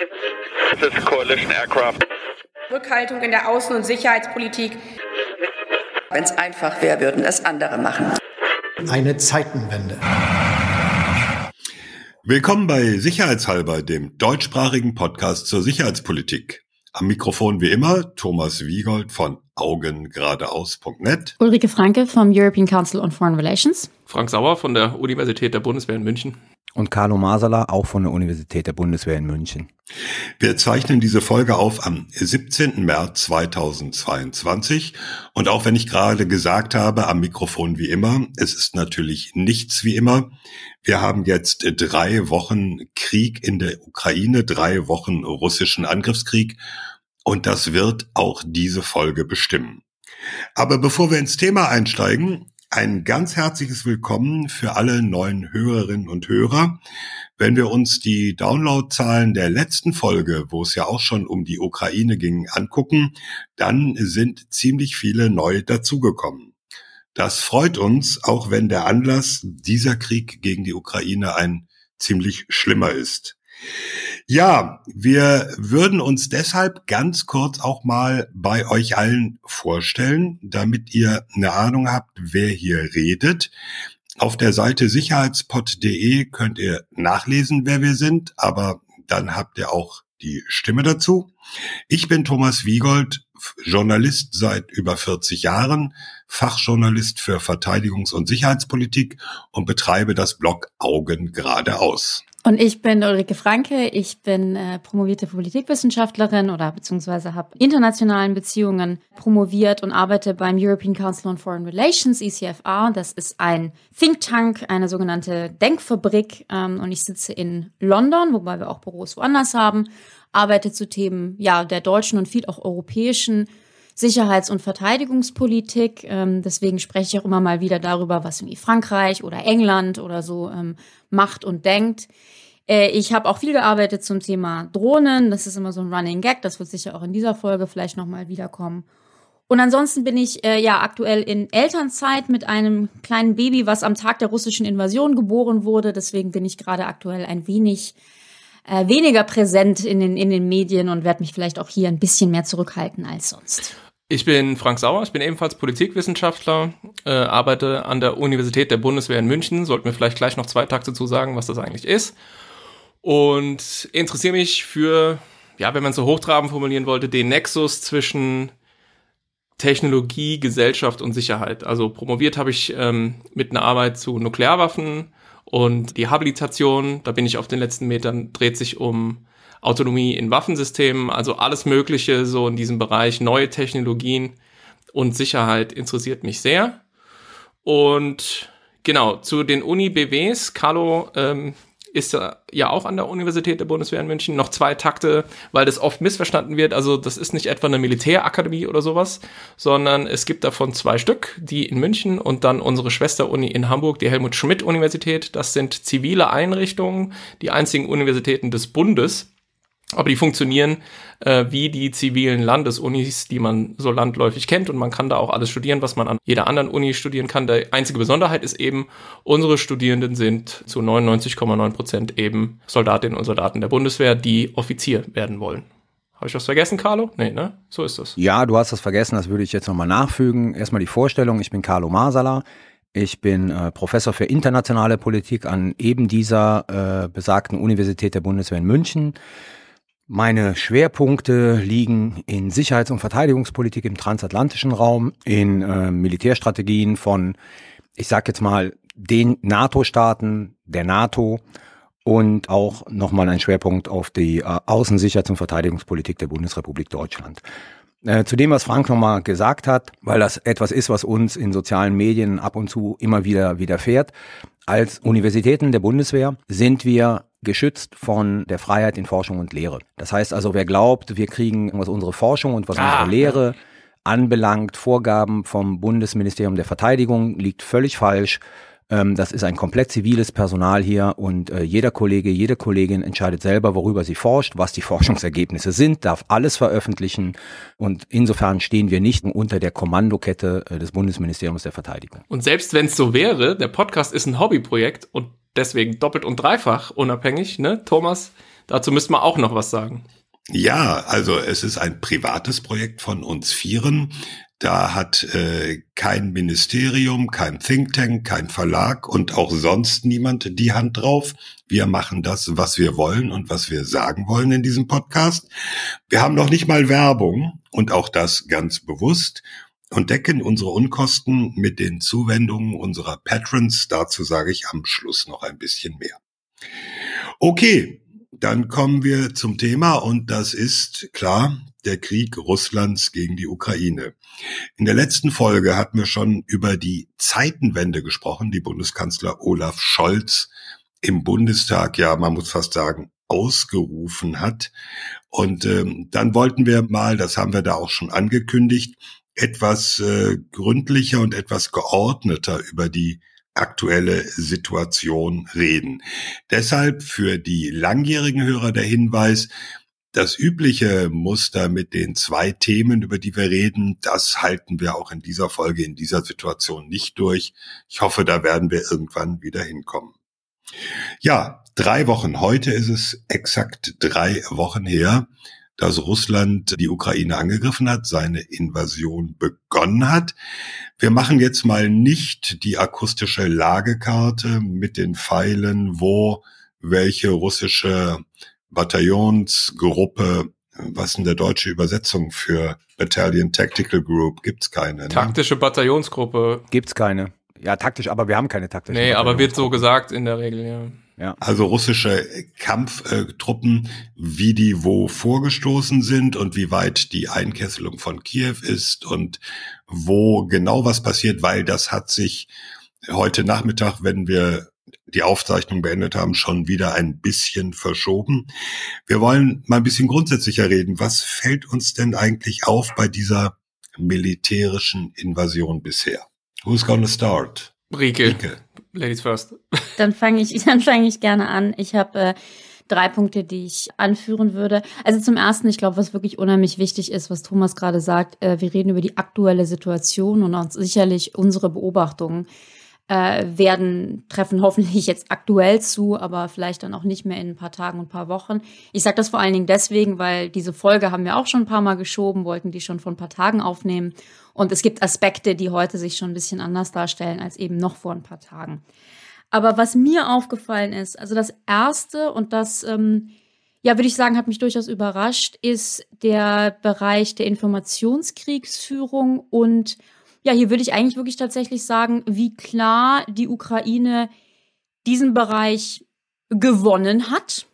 This is coalition aircraft. Rückhaltung in der Außen- und Sicherheitspolitik. Wenn es einfach wäre, würden es andere machen. Eine Zeitenwende. Willkommen bei Sicherheitshalber, dem deutschsprachigen Podcast zur Sicherheitspolitik. Am Mikrofon wie immer Thomas Wiegold von augengeradeaus.net. Ulrike Franke vom European Council on Foreign Relations. Frank Sauer von der Universität der Bundeswehr in München. Und Carlo Masala, auch von der Universität der Bundeswehr in München. Wir zeichnen diese Folge auf am 17. März 2022. Und auch wenn ich gerade gesagt habe, am Mikrofon wie immer, es ist natürlich nichts wie immer. Wir haben jetzt drei Wochen Krieg in der Ukraine, drei Wochen russischen Angriffskrieg. Und das wird auch diese Folge bestimmen. Aber bevor wir ins Thema einsteigen, ein ganz herzliches Willkommen für alle neuen Hörerinnen und Hörer. Wenn wir uns die Downloadzahlen der letzten Folge, wo es ja auch schon um die Ukraine ging, angucken, dann sind ziemlich viele neu dazugekommen. Das freut uns, auch wenn der Anlass dieser Krieg gegen die Ukraine ein ziemlich schlimmer ist. Ja, wir würden uns deshalb ganz kurz auch mal bei euch allen vorstellen, damit ihr eine Ahnung habt, wer hier redet. Auf der Seite sicherheitspot.de könnt ihr nachlesen, wer wir sind, aber dann habt ihr auch die Stimme dazu. Ich bin Thomas Wiegold, Journalist seit über 40 Jahren, Fachjournalist für Verteidigungs- und Sicherheitspolitik und betreibe das Blog Augen geradeaus. Und ich bin Ulrike Franke. Ich bin äh, promovierte Politikwissenschaftlerin oder beziehungsweise habe internationalen Beziehungen promoviert und arbeite beim European Council on Foreign Relations, ECFR. Das ist ein Think Tank, eine sogenannte Denkfabrik. Ähm, und ich sitze in London, wobei wir auch Büros woanders haben, arbeite zu Themen ja, der deutschen und viel auch europäischen Sicherheits- und Verteidigungspolitik. Ähm, deswegen spreche ich auch immer mal wieder darüber, was irgendwie Frankreich oder England oder so ähm, macht und denkt. Äh, ich habe auch viel gearbeitet zum Thema Drohnen. Das ist immer so ein Running Gag. Das wird sicher auch in dieser Folge vielleicht nochmal wiederkommen. Und ansonsten bin ich äh, ja aktuell in Elternzeit mit einem kleinen Baby, was am Tag der russischen Invasion geboren wurde. Deswegen bin ich gerade aktuell ein wenig äh, weniger präsent in den, in den Medien und werde mich vielleicht auch hier ein bisschen mehr zurückhalten als sonst. Ich bin Frank Sauer, ich bin ebenfalls Politikwissenschaftler, äh, arbeite an der Universität der Bundeswehr in München. Sollten wir vielleicht gleich noch zwei Takte zu sagen, was das eigentlich ist. Und interessiere mich für, ja, wenn man so hochtrabend formulieren wollte, den Nexus zwischen Technologie, Gesellschaft und Sicherheit. Also promoviert habe ich ähm, mit einer Arbeit zu Nuklearwaffen und die Habilitation, da bin ich auf den letzten Metern, dreht sich um Autonomie in Waffensystemen, also alles Mögliche so in diesem Bereich, neue Technologien und Sicherheit interessiert mich sehr. Und genau, zu den Uni-BWs, Carlo ähm, ist ja auch an der Universität der Bundeswehr in München. Noch zwei Takte, weil das oft missverstanden wird. Also das ist nicht etwa eine Militärakademie oder sowas, sondern es gibt davon zwei Stück, die in München und dann unsere Schwesteruni in Hamburg, die Helmut Schmidt Universität. Das sind zivile Einrichtungen, die einzigen Universitäten des Bundes aber die funktionieren äh, wie die zivilen Landesunis, die man so landläufig kennt und man kann da auch alles studieren, was man an jeder anderen Uni studieren kann. Die einzige Besonderheit ist eben, unsere Studierenden sind zu 99,9 Prozent eben Soldatinnen und Soldaten der Bundeswehr, die Offizier werden wollen. Habe ich was vergessen, Carlo? Nee, ne? So ist das. Ja, du hast das vergessen, das würde ich jetzt nochmal nachfügen. Erstmal die Vorstellung, ich bin Carlo Masala. Ich bin äh, Professor für internationale Politik an eben dieser äh, besagten Universität der Bundeswehr in München. Meine Schwerpunkte liegen in Sicherheits- und Verteidigungspolitik im transatlantischen Raum, in äh, Militärstrategien von, ich sage jetzt mal, den NATO-Staaten, der NATO und auch nochmal ein Schwerpunkt auf die äh, Außensicherheits- und Verteidigungspolitik der Bundesrepublik Deutschland. Äh, zu dem, was Frank nochmal gesagt hat, weil das etwas ist, was uns in sozialen Medien ab und zu immer wieder widerfährt. Als Universitäten der Bundeswehr sind wir geschützt von der Freiheit in Forschung und Lehre. Das heißt also, wer glaubt, wir kriegen, was unsere Forschung und was ah, unsere Lehre anbelangt, Vorgaben vom Bundesministerium der Verteidigung, liegt völlig falsch. Ähm, das ist ein komplett ziviles Personal hier und äh, jeder Kollege, jede Kollegin entscheidet selber, worüber sie forscht, was die Forschungsergebnisse sind, darf alles veröffentlichen und insofern stehen wir nicht unter der Kommandokette äh, des Bundesministeriums der Verteidigung. Und selbst wenn es so wäre, der Podcast ist ein Hobbyprojekt und deswegen doppelt und dreifach unabhängig, ne, Thomas? Dazu müsste man auch noch was sagen. Ja, also es ist ein privates Projekt von uns Vieren. Da hat äh, kein Ministerium, kein Think Tank, kein Verlag und auch sonst niemand die Hand drauf. Wir machen das, was wir wollen und was wir sagen wollen in diesem Podcast. Wir haben noch nicht mal Werbung und auch das ganz bewusst und decken unsere Unkosten mit den Zuwendungen unserer Patrons. Dazu sage ich am Schluss noch ein bisschen mehr. Okay, dann kommen wir zum Thema und das ist klar der Krieg Russlands gegen die Ukraine. In der letzten Folge hatten wir schon über die Zeitenwende gesprochen, die Bundeskanzler Olaf Scholz im Bundestag, ja, man muss fast sagen, ausgerufen hat. Und ähm, dann wollten wir mal, das haben wir da auch schon angekündigt, etwas äh, gründlicher und etwas geordneter über die aktuelle Situation reden. Deshalb für die langjährigen Hörer der Hinweis, das übliche Muster mit den zwei Themen, über die wir reden, das halten wir auch in dieser Folge, in dieser Situation nicht durch. Ich hoffe, da werden wir irgendwann wieder hinkommen. Ja, drei Wochen. Heute ist es exakt drei Wochen her, dass Russland die Ukraine angegriffen hat, seine Invasion begonnen hat. Wir machen jetzt mal nicht die akustische Lagekarte mit den Pfeilen, wo welche russische Bataillonsgruppe, was ist denn der deutsche Übersetzung für Battalion Tactical Group? Gibt's keine. Ne? Taktische Bataillonsgruppe. Gibt's keine. Ja, taktisch, aber wir haben keine taktische. Nee, aber wird so gesagt in der Regel, ja. Ja. Also russische Kampftruppen, wie die wo vorgestoßen sind und wie weit die Einkesselung von Kiew ist und wo genau was passiert, weil das hat sich heute Nachmittag, wenn wir die Aufzeichnung beendet haben, schon wieder ein bisschen verschoben. Wir wollen mal ein bisschen grundsätzlicher reden. Was fällt uns denn eigentlich auf bei dieser militärischen Invasion bisher? Who's gonna start? Rike. Rike. Ladies first. Dann fange ich, dann fange ich gerne an. Ich habe äh, drei Punkte, die ich anführen würde. Also zum ersten, ich glaube, was wirklich unheimlich wichtig ist, was Thomas gerade sagt, äh, wir reden über die aktuelle Situation und auch sicherlich unsere Beobachtungen äh, werden treffen hoffentlich jetzt aktuell zu, aber vielleicht dann auch nicht mehr in ein paar Tagen und ein paar Wochen. Ich sage das vor allen Dingen deswegen, weil diese Folge haben wir auch schon ein paar Mal geschoben, wollten die schon vor ein paar Tagen aufnehmen und es gibt Aspekte, die heute sich schon ein bisschen anders darstellen als eben noch vor ein paar Tagen. Aber was mir aufgefallen ist, also das Erste und das, ähm, ja, würde ich sagen, hat mich durchaus überrascht, ist der Bereich der Informationskriegsführung und ja, hier würde ich eigentlich wirklich tatsächlich sagen, wie klar die Ukraine diesen Bereich gewonnen hat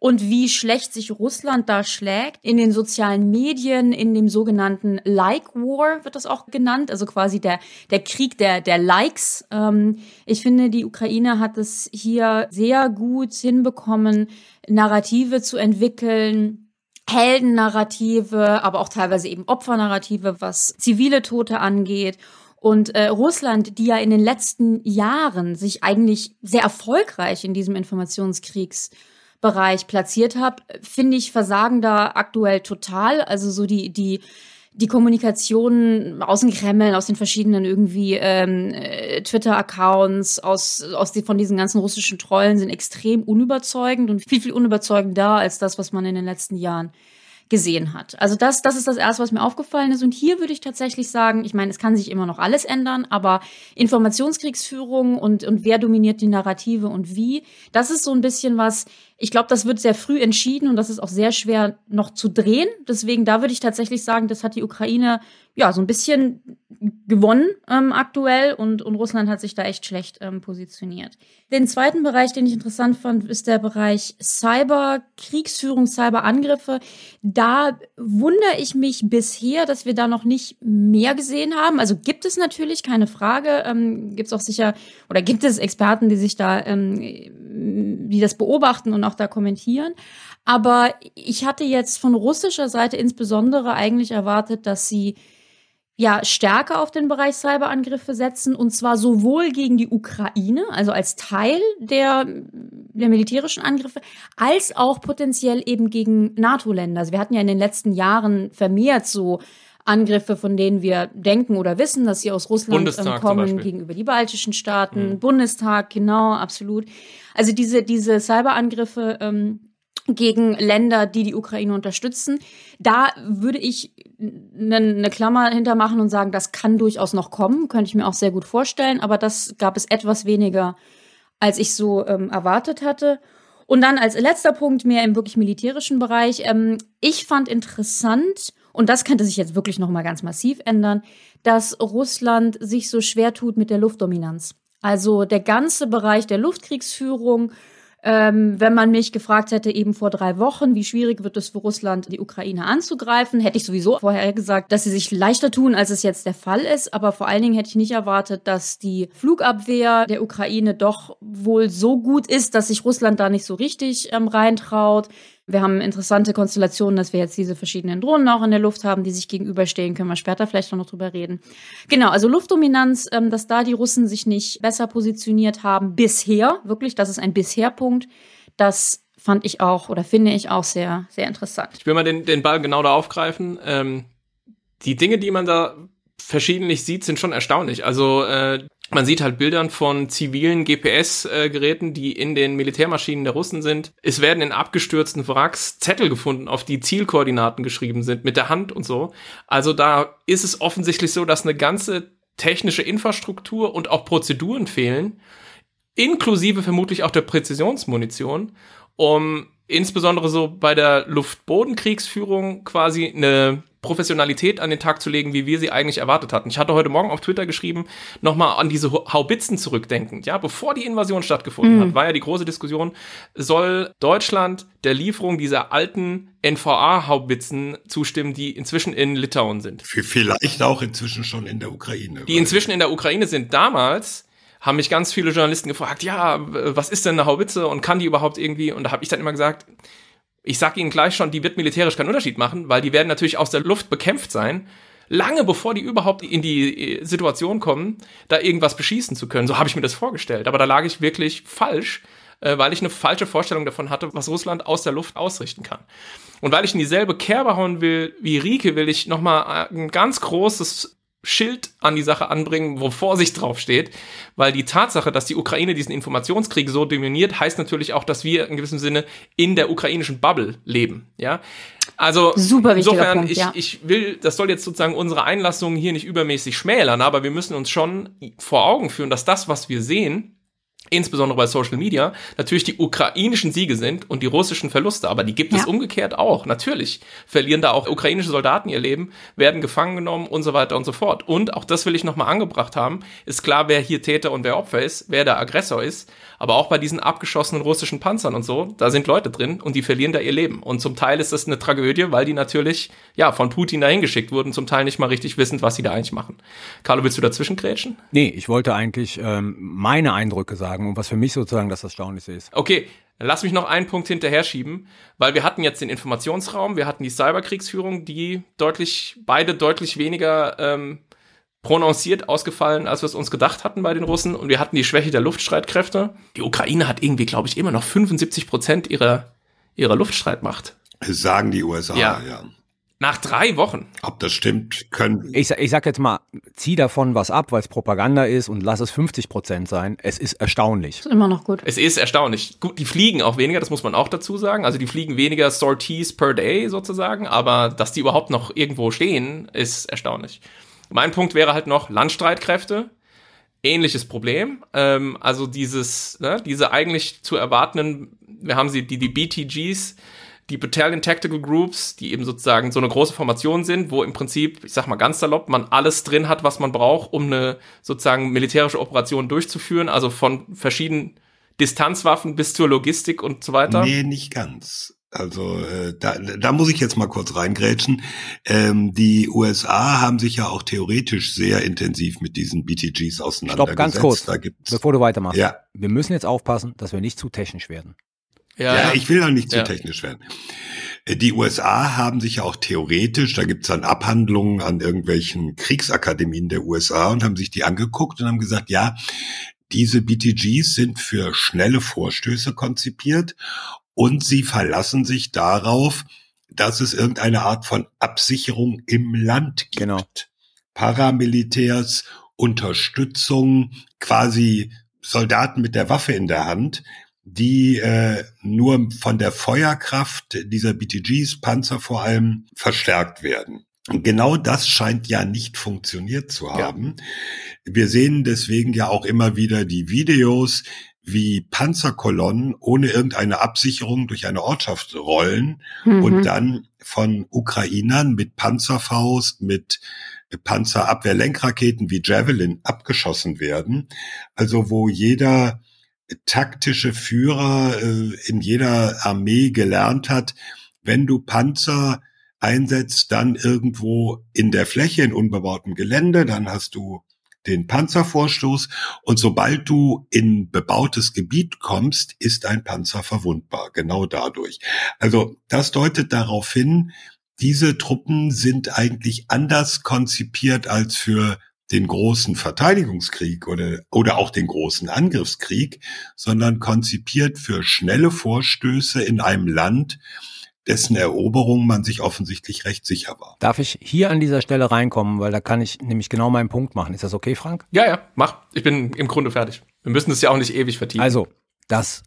und wie schlecht sich Russland da schlägt. In den sozialen Medien, in dem sogenannten Like War wird das auch genannt, also quasi der, der Krieg der, der Likes. Ähm, ich finde, die Ukraine hat es hier sehr gut hinbekommen, Narrative zu entwickeln, Heldennarrative, aber auch teilweise eben Opfernarrative, was zivile Tote angeht. Und äh, Russland, die ja in den letzten Jahren sich eigentlich sehr erfolgreich in diesem Informationskriegs Bereich platziert habe, finde ich versagen da aktuell total. Also so die, die, die Kommunikation aus dem Kreml, aus den verschiedenen irgendwie ähm, äh, Twitter-Accounts, aus, aus die, von diesen ganzen russischen Trollen sind extrem unüberzeugend und viel, viel unüberzeugender als das, was man in den letzten Jahren gesehen hat. Also das, das ist das Erste, was mir aufgefallen ist. Und hier würde ich tatsächlich sagen, ich meine, es kann sich immer noch alles ändern, aber Informationskriegsführung und, und wer dominiert die Narrative und wie, das ist so ein bisschen was, ich glaube, das wird sehr früh entschieden und das ist auch sehr schwer noch zu drehen. Deswegen, da würde ich tatsächlich sagen, das hat die Ukraine ja so ein bisschen gewonnen ähm, aktuell und, und Russland hat sich da echt schlecht ähm, positioniert. Den zweiten Bereich, den ich interessant fand, ist der Bereich Cyber-Kriegsführung, Cyber-Angriffe. Da wundere ich mich bisher, dass wir da noch nicht mehr gesehen haben. Also gibt es natürlich, keine Frage. Ähm, gibt es auch sicher, oder gibt es Experten, die sich da, ähm, die das beobachten und auch da kommentieren. Aber ich hatte jetzt von russischer Seite insbesondere eigentlich erwartet, dass sie ja stärker auf den Bereich Cyberangriffe setzen und zwar sowohl gegen die Ukraine, also als Teil der, der militärischen Angriffe, als auch potenziell eben gegen NATO-Länder. Also wir hatten ja in den letzten Jahren vermehrt so Angriffe, von denen wir denken oder wissen, dass sie aus Russland ähm, kommen, gegenüber die baltischen Staaten, mhm. Bundestag, genau, absolut. Also diese, diese Cyberangriffe ähm, gegen Länder, die die Ukraine unterstützen. Da würde ich eine ne Klammer hintermachen und sagen, das kann durchaus noch kommen, könnte ich mir auch sehr gut vorstellen, aber das gab es etwas weniger, als ich so ähm, erwartet hatte. Und dann als letzter Punkt mehr im wirklich militärischen Bereich. Ähm, ich fand interessant, und das könnte sich jetzt wirklich noch mal ganz massiv ändern, dass Russland sich so schwer tut mit der Luftdominanz. Also der ganze Bereich der Luftkriegsführung ähm, wenn man mich gefragt hätte, eben vor drei Wochen, wie schwierig wird es für Russland, die Ukraine anzugreifen, hätte ich sowieso vorher gesagt, dass sie sich leichter tun, als es jetzt der Fall ist. Aber vor allen Dingen hätte ich nicht erwartet, dass die Flugabwehr der Ukraine doch wohl so gut ist, dass sich Russland da nicht so richtig ähm, reintraut. Wir haben interessante Konstellationen, dass wir jetzt diese verschiedenen Drohnen auch in der Luft haben, die sich gegenüberstehen. Können wir später vielleicht noch drüber reden. Genau, also Luftdominanz, ähm, dass da die Russen sich nicht besser positioniert haben bisher, wirklich, das ist ein Bisher-Punkt. Das fand ich auch oder finde ich auch sehr, sehr interessant. Ich will mal den, den Ball genau da aufgreifen. Ähm, die Dinge, die man da verschiedentlich sieht, sind schon erstaunlich. Also äh, man sieht halt Bildern von zivilen GPS-Geräten, die in den Militärmaschinen der Russen sind. Es werden in abgestürzten Wracks Zettel gefunden, auf die Zielkoordinaten geschrieben sind, mit der Hand und so. Also da ist es offensichtlich so, dass eine ganze technische Infrastruktur und auch Prozeduren fehlen, inklusive vermutlich auch der Präzisionsmunition, um insbesondere so bei der Luft-Boden-Kriegsführung quasi eine Professionalität an den Tag zu legen, wie wir sie eigentlich erwartet hatten. Ich hatte heute Morgen auf Twitter geschrieben, nochmal an diese Haubitzen zurückdenkend. Ja, bevor die Invasion stattgefunden mhm. hat, war ja die große Diskussion, soll Deutschland der Lieferung dieser alten NVA-Haubitzen zustimmen, die inzwischen in Litauen sind. Vielleicht auch inzwischen schon in der Ukraine. Die inzwischen in der Ukraine sind. Damals haben mich ganz viele Journalisten gefragt, ja, was ist denn eine Haubitze und kann die überhaupt irgendwie? Und da habe ich dann immer gesagt, ich sag Ihnen gleich schon, die wird militärisch keinen Unterschied machen, weil die werden natürlich aus der Luft bekämpft sein. Lange bevor die überhaupt in die äh, Situation kommen, da irgendwas beschießen zu können. So habe ich mir das vorgestellt. Aber da lag ich wirklich falsch, äh, weil ich eine falsche Vorstellung davon hatte, was Russland aus der Luft ausrichten kann. Und weil ich in dieselbe Kerbe hauen will wie Rike, will ich nochmal ein ganz großes Schild an die Sache anbringen, wo Vorsicht draufsteht, weil die Tatsache, dass die Ukraine diesen Informationskrieg so dominiert, heißt natürlich auch, dass wir in gewissem Sinne in der ukrainischen Bubble leben, ja. Also Super insofern, Punkt, ich, ja. ich will, das soll jetzt sozusagen unsere Einlassungen hier nicht übermäßig schmälern, aber wir müssen uns schon vor Augen führen, dass das, was wir sehen, insbesondere bei Social Media, natürlich die ukrainischen Siege sind und die russischen Verluste. Aber die gibt ja. es umgekehrt auch. Natürlich verlieren da auch ukrainische Soldaten ihr Leben, werden gefangen genommen und so weiter und so fort. Und auch das will ich nochmal angebracht haben. Ist klar, wer hier Täter und wer Opfer ist, wer der Aggressor ist. Aber auch bei diesen abgeschossenen russischen Panzern und so, da sind Leute drin und die verlieren da ihr Leben. Und zum Teil ist das eine Tragödie, weil die natürlich, ja, von Putin dahin geschickt wurden, zum Teil nicht mal richtig wissend, was sie da eigentlich machen. Carlo, willst du dazwischen grätschen? Nee, ich wollte eigentlich ähm, meine Eindrücke sagen und was für mich sozusagen das Erstaunliche ist. Okay, Lass mich noch einen Punkt hinterher schieben, weil wir hatten jetzt den Informationsraum, wir hatten die Cyberkriegsführung, die deutlich, beide deutlich weniger ähm, prononciert ausgefallen, als wir es uns gedacht hatten bei den Russen. Und wir hatten die Schwäche der Luftstreitkräfte. Die Ukraine hat irgendwie, glaube ich, immer noch 75 Prozent ihrer, ihrer Luftstreitmacht. Das sagen die USA, ja. ja. Nach drei Wochen. Ob das stimmt, können. Ich, ich sag jetzt mal, zieh davon was ab, weil es Propaganda ist und lass es 50 Prozent sein. Es ist erstaunlich. Ist immer noch gut. Es ist erstaunlich. Gut, die fliegen auch weniger, das muss man auch dazu sagen. Also die fliegen weniger Sorties per day sozusagen, aber dass die überhaupt noch irgendwo stehen, ist erstaunlich. Mein Punkt wäre halt noch Landstreitkräfte. Ähnliches Problem. Ähm, also dieses, ne, diese eigentlich zu erwartenden, wir haben sie, die, die BTGs, die Battalion Tactical Groups, die eben sozusagen so eine große Formation sind, wo im Prinzip, ich sag mal ganz salopp, man alles drin hat, was man braucht, um eine sozusagen militärische Operation durchzuführen, also von verschiedenen Distanzwaffen bis zur Logistik und so weiter. Nee, nicht ganz. Also äh, da, da muss ich jetzt mal kurz reingrätschen. Ähm, die USA haben sich ja auch theoretisch sehr intensiv mit diesen BTGs auseinandergesetzt. Stopp, ganz kurz, da gibt's, bevor du weitermachst. Ja. Wir müssen jetzt aufpassen, dass wir nicht zu technisch werden. Ja, ja ich will auch nicht zu ja. technisch werden. Äh, die USA haben sich ja auch theoretisch, da gibt's dann Abhandlungen an irgendwelchen Kriegsakademien der USA und haben sich die angeguckt und haben gesagt, ja, diese BTGs sind für schnelle Vorstöße konzipiert und sie verlassen sich darauf, dass es irgendeine Art von Absicherung im Land gibt. Genau. Paramilitärs, Unterstützung, quasi Soldaten mit der Waffe in der Hand, die äh, nur von der Feuerkraft dieser BTGs, Panzer vor allem, verstärkt werden. Und genau das scheint ja nicht funktioniert zu haben. Ja. Wir sehen deswegen ja auch immer wieder die Videos, wie Panzerkolonnen ohne irgendeine Absicherung durch eine Ortschaft rollen mhm. und dann von Ukrainern mit Panzerfaust, mit Panzerabwehrlenkraketen wie Javelin abgeschossen werden. Also wo jeder taktische Führer äh, in jeder Armee gelernt hat, wenn du Panzer einsetzt, dann irgendwo in der Fläche, in unbebautem Gelände, dann hast du den Panzervorstoß und sobald du in bebautes Gebiet kommst, ist ein Panzer verwundbar, genau dadurch. Also das deutet darauf hin, diese Truppen sind eigentlich anders konzipiert als für den großen Verteidigungskrieg oder, oder auch den großen Angriffskrieg, sondern konzipiert für schnelle Vorstöße in einem Land, dessen Eroberung man sich offensichtlich recht sicher war. Darf ich hier an dieser Stelle reinkommen, weil da kann ich nämlich genau meinen Punkt machen. Ist das okay, Frank? Ja, ja, mach. Ich bin im Grunde fertig. Wir müssen es ja auch nicht ewig vertiefen. Also, dass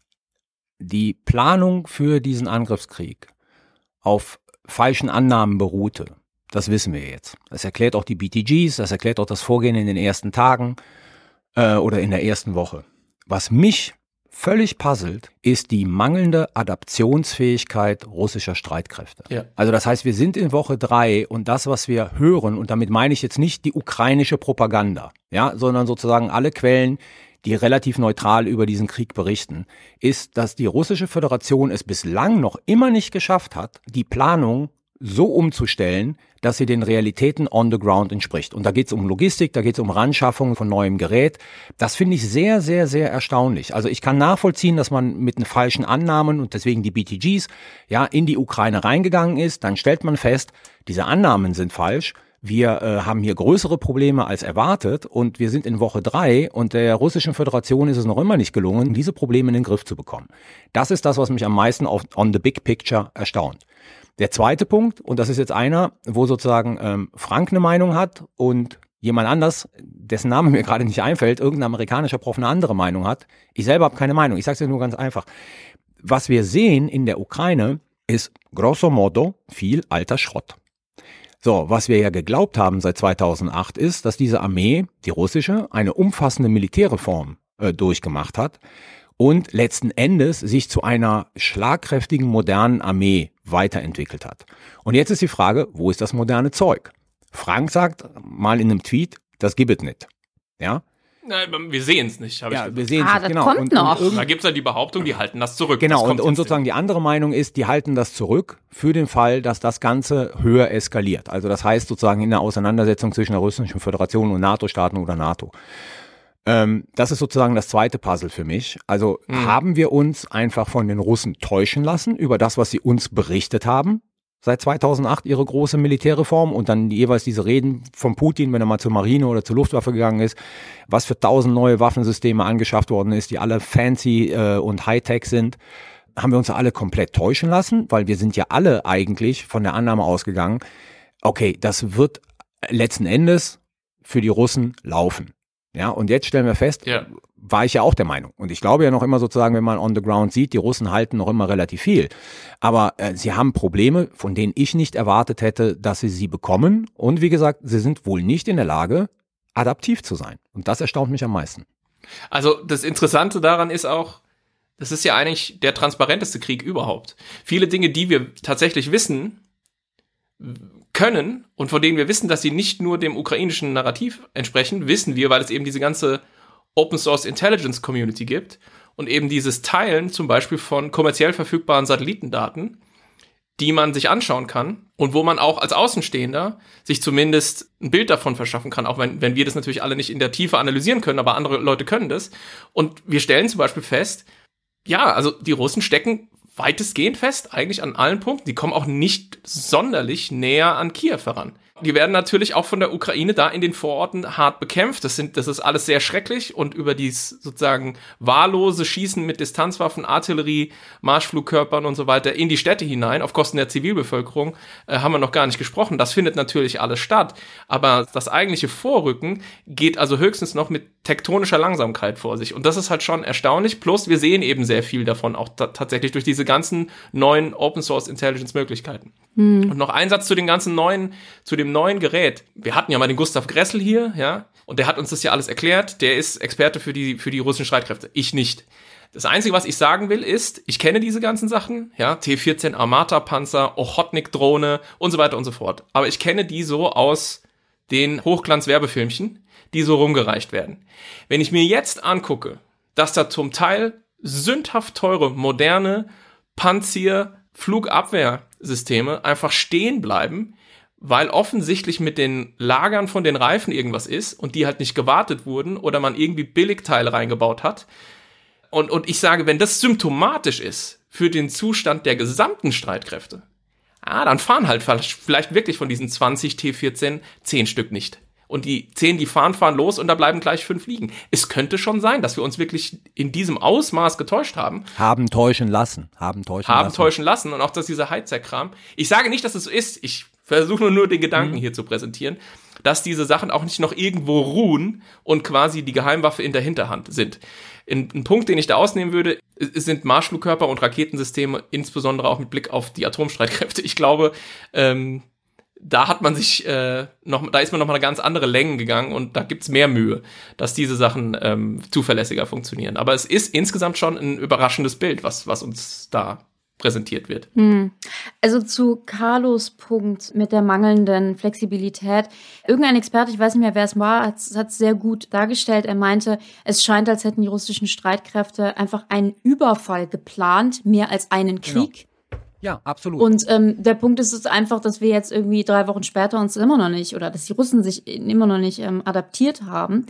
die Planung für diesen Angriffskrieg auf falschen Annahmen beruhte, das wissen wir jetzt. Das erklärt auch die BTGs, das erklärt auch das Vorgehen in den ersten Tagen äh, oder in der ersten Woche. Was mich völlig puzzelt, ist die mangelnde Adaptionsfähigkeit russischer Streitkräfte. Ja. Also das heißt, wir sind in Woche drei und das, was wir hören, und damit meine ich jetzt nicht die ukrainische Propaganda, ja, sondern sozusagen alle Quellen, die relativ neutral über diesen Krieg berichten, ist, dass die russische Föderation es bislang noch immer nicht geschafft hat, die Planung so umzustellen, dass sie den Realitäten on the ground entspricht. Und da geht es um Logistik, da geht es um Ranschaffung von neuem Gerät. Das finde ich sehr, sehr, sehr erstaunlich. Also ich kann nachvollziehen, dass man mit den falschen Annahmen und deswegen die BTGs ja in die Ukraine reingegangen ist. Dann stellt man fest, diese Annahmen sind falsch. Wir äh, haben hier größere Probleme als erwartet und wir sind in Woche drei und der russischen Föderation ist es noch immer nicht gelungen, diese Probleme in den Griff zu bekommen. Das ist das, was mich am meisten auf on the big picture erstaunt. Der zweite Punkt, und das ist jetzt einer, wo sozusagen ähm, Frank eine Meinung hat und jemand anders, dessen Name mir gerade nicht einfällt, irgendein amerikanischer Prof eine andere Meinung hat. Ich selber habe keine Meinung. Ich sage es nur ganz einfach. Was wir sehen in der Ukraine ist grosso modo viel alter Schrott. So, was wir ja geglaubt haben seit 2008 ist, dass diese Armee, die russische, eine umfassende Militärreform äh, durchgemacht hat und letzten Endes sich zu einer schlagkräftigen modernen Armee weiterentwickelt hat. Und jetzt ist die Frage, wo ist das moderne Zeug? Frank sagt mal in einem Tweet, das gibt es nicht. Ja? Nein, wir sehen es nicht, habe ja, ich wir sehen ah, das genau. kommt und, noch. Und da gibt es ja die Behauptung, die halten das zurück. Genau, das und, und sozusagen die andere Meinung ist, die halten das zurück für den Fall, dass das Ganze höher eskaliert. Also das heißt sozusagen in der Auseinandersetzung zwischen der Russischen Föderation und NATO-Staaten oder NATO. Ähm, das ist sozusagen das zweite Puzzle für mich. Also mhm. haben wir uns einfach von den Russen täuschen lassen über das, was sie uns berichtet haben? Seit 2008 ihre große Militärreform und dann jeweils diese Reden von Putin, wenn er mal zur Marine oder zur Luftwaffe gegangen ist, was für tausend neue Waffensysteme angeschafft worden ist, die alle fancy äh, und Hightech sind haben wir uns alle komplett täuschen lassen, weil wir sind ja alle eigentlich von der Annahme ausgegangen, okay, das wird letzten Endes für die Russen laufen. Ja, und jetzt stellen wir fest, ja. war ich ja auch der Meinung. Und ich glaube ja noch immer sozusagen, wenn man on the ground sieht, die Russen halten noch immer relativ viel. Aber äh, sie haben Probleme, von denen ich nicht erwartet hätte, dass sie sie bekommen. Und wie gesagt, sie sind wohl nicht in der Lage, adaptiv zu sein. Und das erstaunt mich am meisten. Also das Interessante daran ist auch, das ist ja eigentlich der transparenteste Krieg überhaupt. Viele Dinge, die wir tatsächlich wissen, können und von denen wir wissen, dass sie nicht nur dem ukrainischen Narrativ entsprechen, wissen wir, weil es eben diese ganze Open Source Intelligence Community gibt und eben dieses Teilen zum Beispiel von kommerziell verfügbaren Satellitendaten, die man sich anschauen kann und wo man auch als Außenstehender sich zumindest ein Bild davon verschaffen kann, auch wenn, wenn wir das natürlich alle nicht in der Tiefe analysieren können, aber andere Leute können das. Und wir stellen zum Beispiel fest, ja, also die Russen stecken weitestgehend fest, eigentlich an allen Punkten. Die kommen auch nicht sonderlich näher an Kiew heran. Die werden natürlich auch von der Ukraine da in den Vororten hart bekämpft. Das sind, das ist alles sehr schrecklich und über dies sozusagen wahllose Schießen mit Distanzwaffen, Artillerie, Marschflugkörpern und so weiter in die Städte hinein auf Kosten der Zivilbevölkerung äh, haben wir noch gar nicht gesprochen. Das findet natürlich alles statt. Aber das eigentliche Vorrücken geht also höchstens noch mit tektonischer Langsamkeit vor sich. Und das ist halt schon erstaunlich. Plus wir sehen eben sehr viel davon auch tatsächlich durch diese ganzen neuen Open Source Intelligence Möglichkeiten. Mhm. Und noch ein Satz zu den ganzen neuen, zu dem neuen Gerät. Wir hatten ja mal den Gustav Gressel hier, ja, und der hat uns das ja alles erklärt. Der ist Experte für die, für die russischen Streitkräfte. Ich nicht. Das Einzige, was ich sagen will, ist, ich kenne diese ganzen Sachen, ja, T-14 Armata-Panzer, Ochotnik-Drohne und so weiter und so fort. Aber ich kenne die so aus den Hochglanz-Werbefilmchen, die so rumgereicht werden. Wenn ich mir jetzt angucke, dass da zum Teil sündhaft teure, moderne Panzer, Flugabwehrsysteme einfach stehen bleiben, weil offensichtlich mit den Lagern von den Reifen irgendwas ist und die halt nicht gewartet wurden oder man irgendwie Billigteile reingebaut hat. Und, und ich sage, wenn das symptomatisch ist für den Zustand der gesamten Streitkräfte, ah, dann fahren halt vielleicht wirklich von diesen 20 T14 10 Stück nicht. Und die 10, die fahren, fahren los und da bleiben gleich fünf liegen. Es könnte schon sein, dass wir uns wirklich in diesem Ausmaß getäuscht haben. Haben täuschen lassen. Haben täuschen haben lassen. täuschen lassen. Und auch, dass dieser Heizerkram. Ich sage nicht, dass es so ist. Ich versuche nur, nur den Gedanken mhm. hier zu präsentieren, dass diese Sachen auch nicht noch irgendwo ruhen und quasi die Geheimwaffe in der Hinterhand sind. Ein, ein Punkt, den ich da ausnehmen würde, sind Marschflugkörper und Raketensysteme, insbesondere auch mit Blick auf die Atomstreitkräfte. Ich glaube, ähm, da hat man sich äh, noch, da ist man noch mal eine ganz andere Längen gegangen und da gibt's mehr Mühe, dass diese Sachen ähm, zuverlässiger funktionieren. Aber es ist insgesamt schon ein überraschendes Bild, was, was uns da präsentiert wird. Hm. Also zu Carlos Punkt mit der mangelnden Flexibilität. Irgendein Experte, ich weiß nicht mehr, wer es war, hat es sehr gut dargestellt. Er meinte, es scheint, als hätten die russischen Streitkräfte einfach einen Überfall geplant, mehr als einen genau. Krieg. Genau. Ja, absolut. Und ähm, der Punkt ist es einfach, dass wir jetzt irgendwie drei Wochen später uns immer noch nicht oder dass die Russen sich immer noch nicht ähm, adaptiert haben.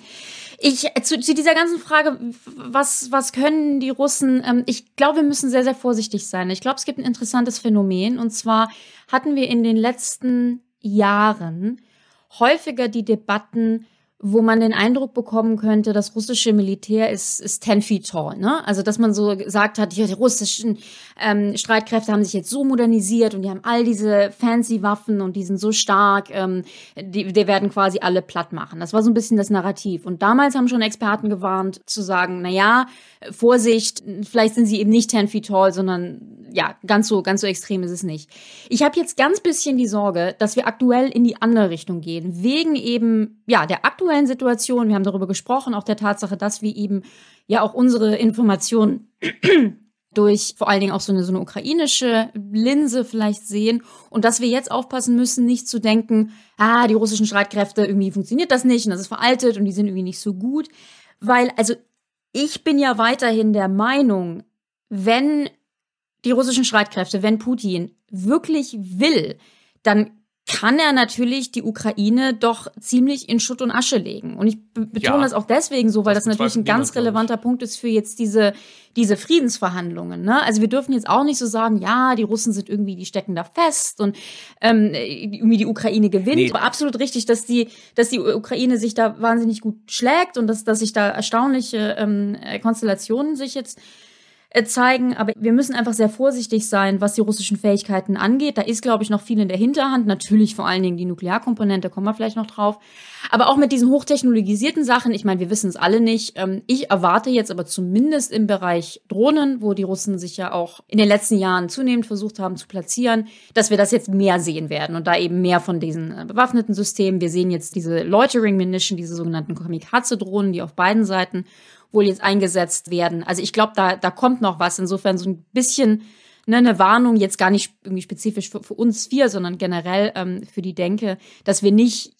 Ich zu, zu dieser ganzen Frage, was was können die Russen? Ähm, ich glaube, wir müssen sehr sehr vorsichtig sein. Ich glaube, es gibt ein interessantes Phänomen und zwar hatten wir in den letzten Jahren häufiger die Debatten wo man den Eindruck bekommen könnte, das russische Militär ist, ist ten feet tall. Ne? Also, dass man so gesagt hat, die russischen ähm, Streitkräfte haben sich jetzt so modernisiert und die haben all diese fancy Waffen und die sind so stark, ähm, die, die werden quasi alle platt machen. Das war so ein bisschen das Narrativ. Und damals haben schon Experten gewarnt, zu sagen, na ja, Vorsicht, vielleicht sind sie eben nicht ten feet tall, sondern ja, ganz so, ganz so extrem ist es nicht. Ich habe jetzt ganz bisschen die Sorge, dass wir aktuell in die andere Richtung gehen, wegen eben, ja, der aktuellen Situation. Wir haben darüber gesprochen, auch der Tatsache, dass wir eben ja auch unsere Informationen durch vor allen Dingen auch so eine, so eine ukrainische Linse vielleicht sehen und dass wir jetzt aufpassen müssen, nicht zu denken, ah, die russischen Streitkräfte, irgendwie funktioniert das nicht und das ist veraltet und die sind irgendwie nicht so gut. Weil, also ich bin ja weiterhin der Meinung, wenn die russischen Streitkräfte, wenn Putin wirklich will, dann kann er natürlich die Ukraine doch ziemlich in Schutt und Asche legen. Und ich betone ja, das auch deswegen so, weil das, das natürlich ein ganz relevanter Punkt ist für jetzt diese, diese Friedensverhandlungen. Ne? Also wir dürfen jetzt auch nicht so sagen, ja, die Russen sind irgendwie, die stecken da fest und ähm, irgendwie die Ukraine gewinnt. Nee. Aber absolut richtig, dass die, dass die Ukraine sich da wahnsinnig gut schlägt und dass, dass sich da erstaunliche ähm, Konstellationen sich jetzt zeigen. Aber wir müssen einfach sehr vorsichtig sein, was die russischen Fähigkeiten angeht. Da ist, glaube ich, noch viel in der Hinterhand. Natürlich vor allen Dingen die Nuklearkomponente, kommen wir vielleicht noch drauf. Aber auch mit diesen hochtechnologisierten Sachen, ich meine, wir wissen es alle nicht. Ähm, ich erwarte jetzt aber zumindest im Bereich Drohnen, wo die Russen sich ja auch in den letzten Jahren zunehmend versucht haben zu platzieren, dass wir das jetzt mehr sehen werden und da eben mehr von diesen äh, bewaffneten Systemen. Wir sehen jetzt diese Loitering Munition, diese sogenannten Kamikaze-Drohnen, die auf beiden Seiten wohl jetzt eingesetzt werden. Also ich glaube, da, da kommt noch was. Insofern so ein bisschen ne, eine Warnung, jetzt gar nicht irgendwie spezifisch für, für uns vier, sondern generell ähm, für die Denke, dass wir nicht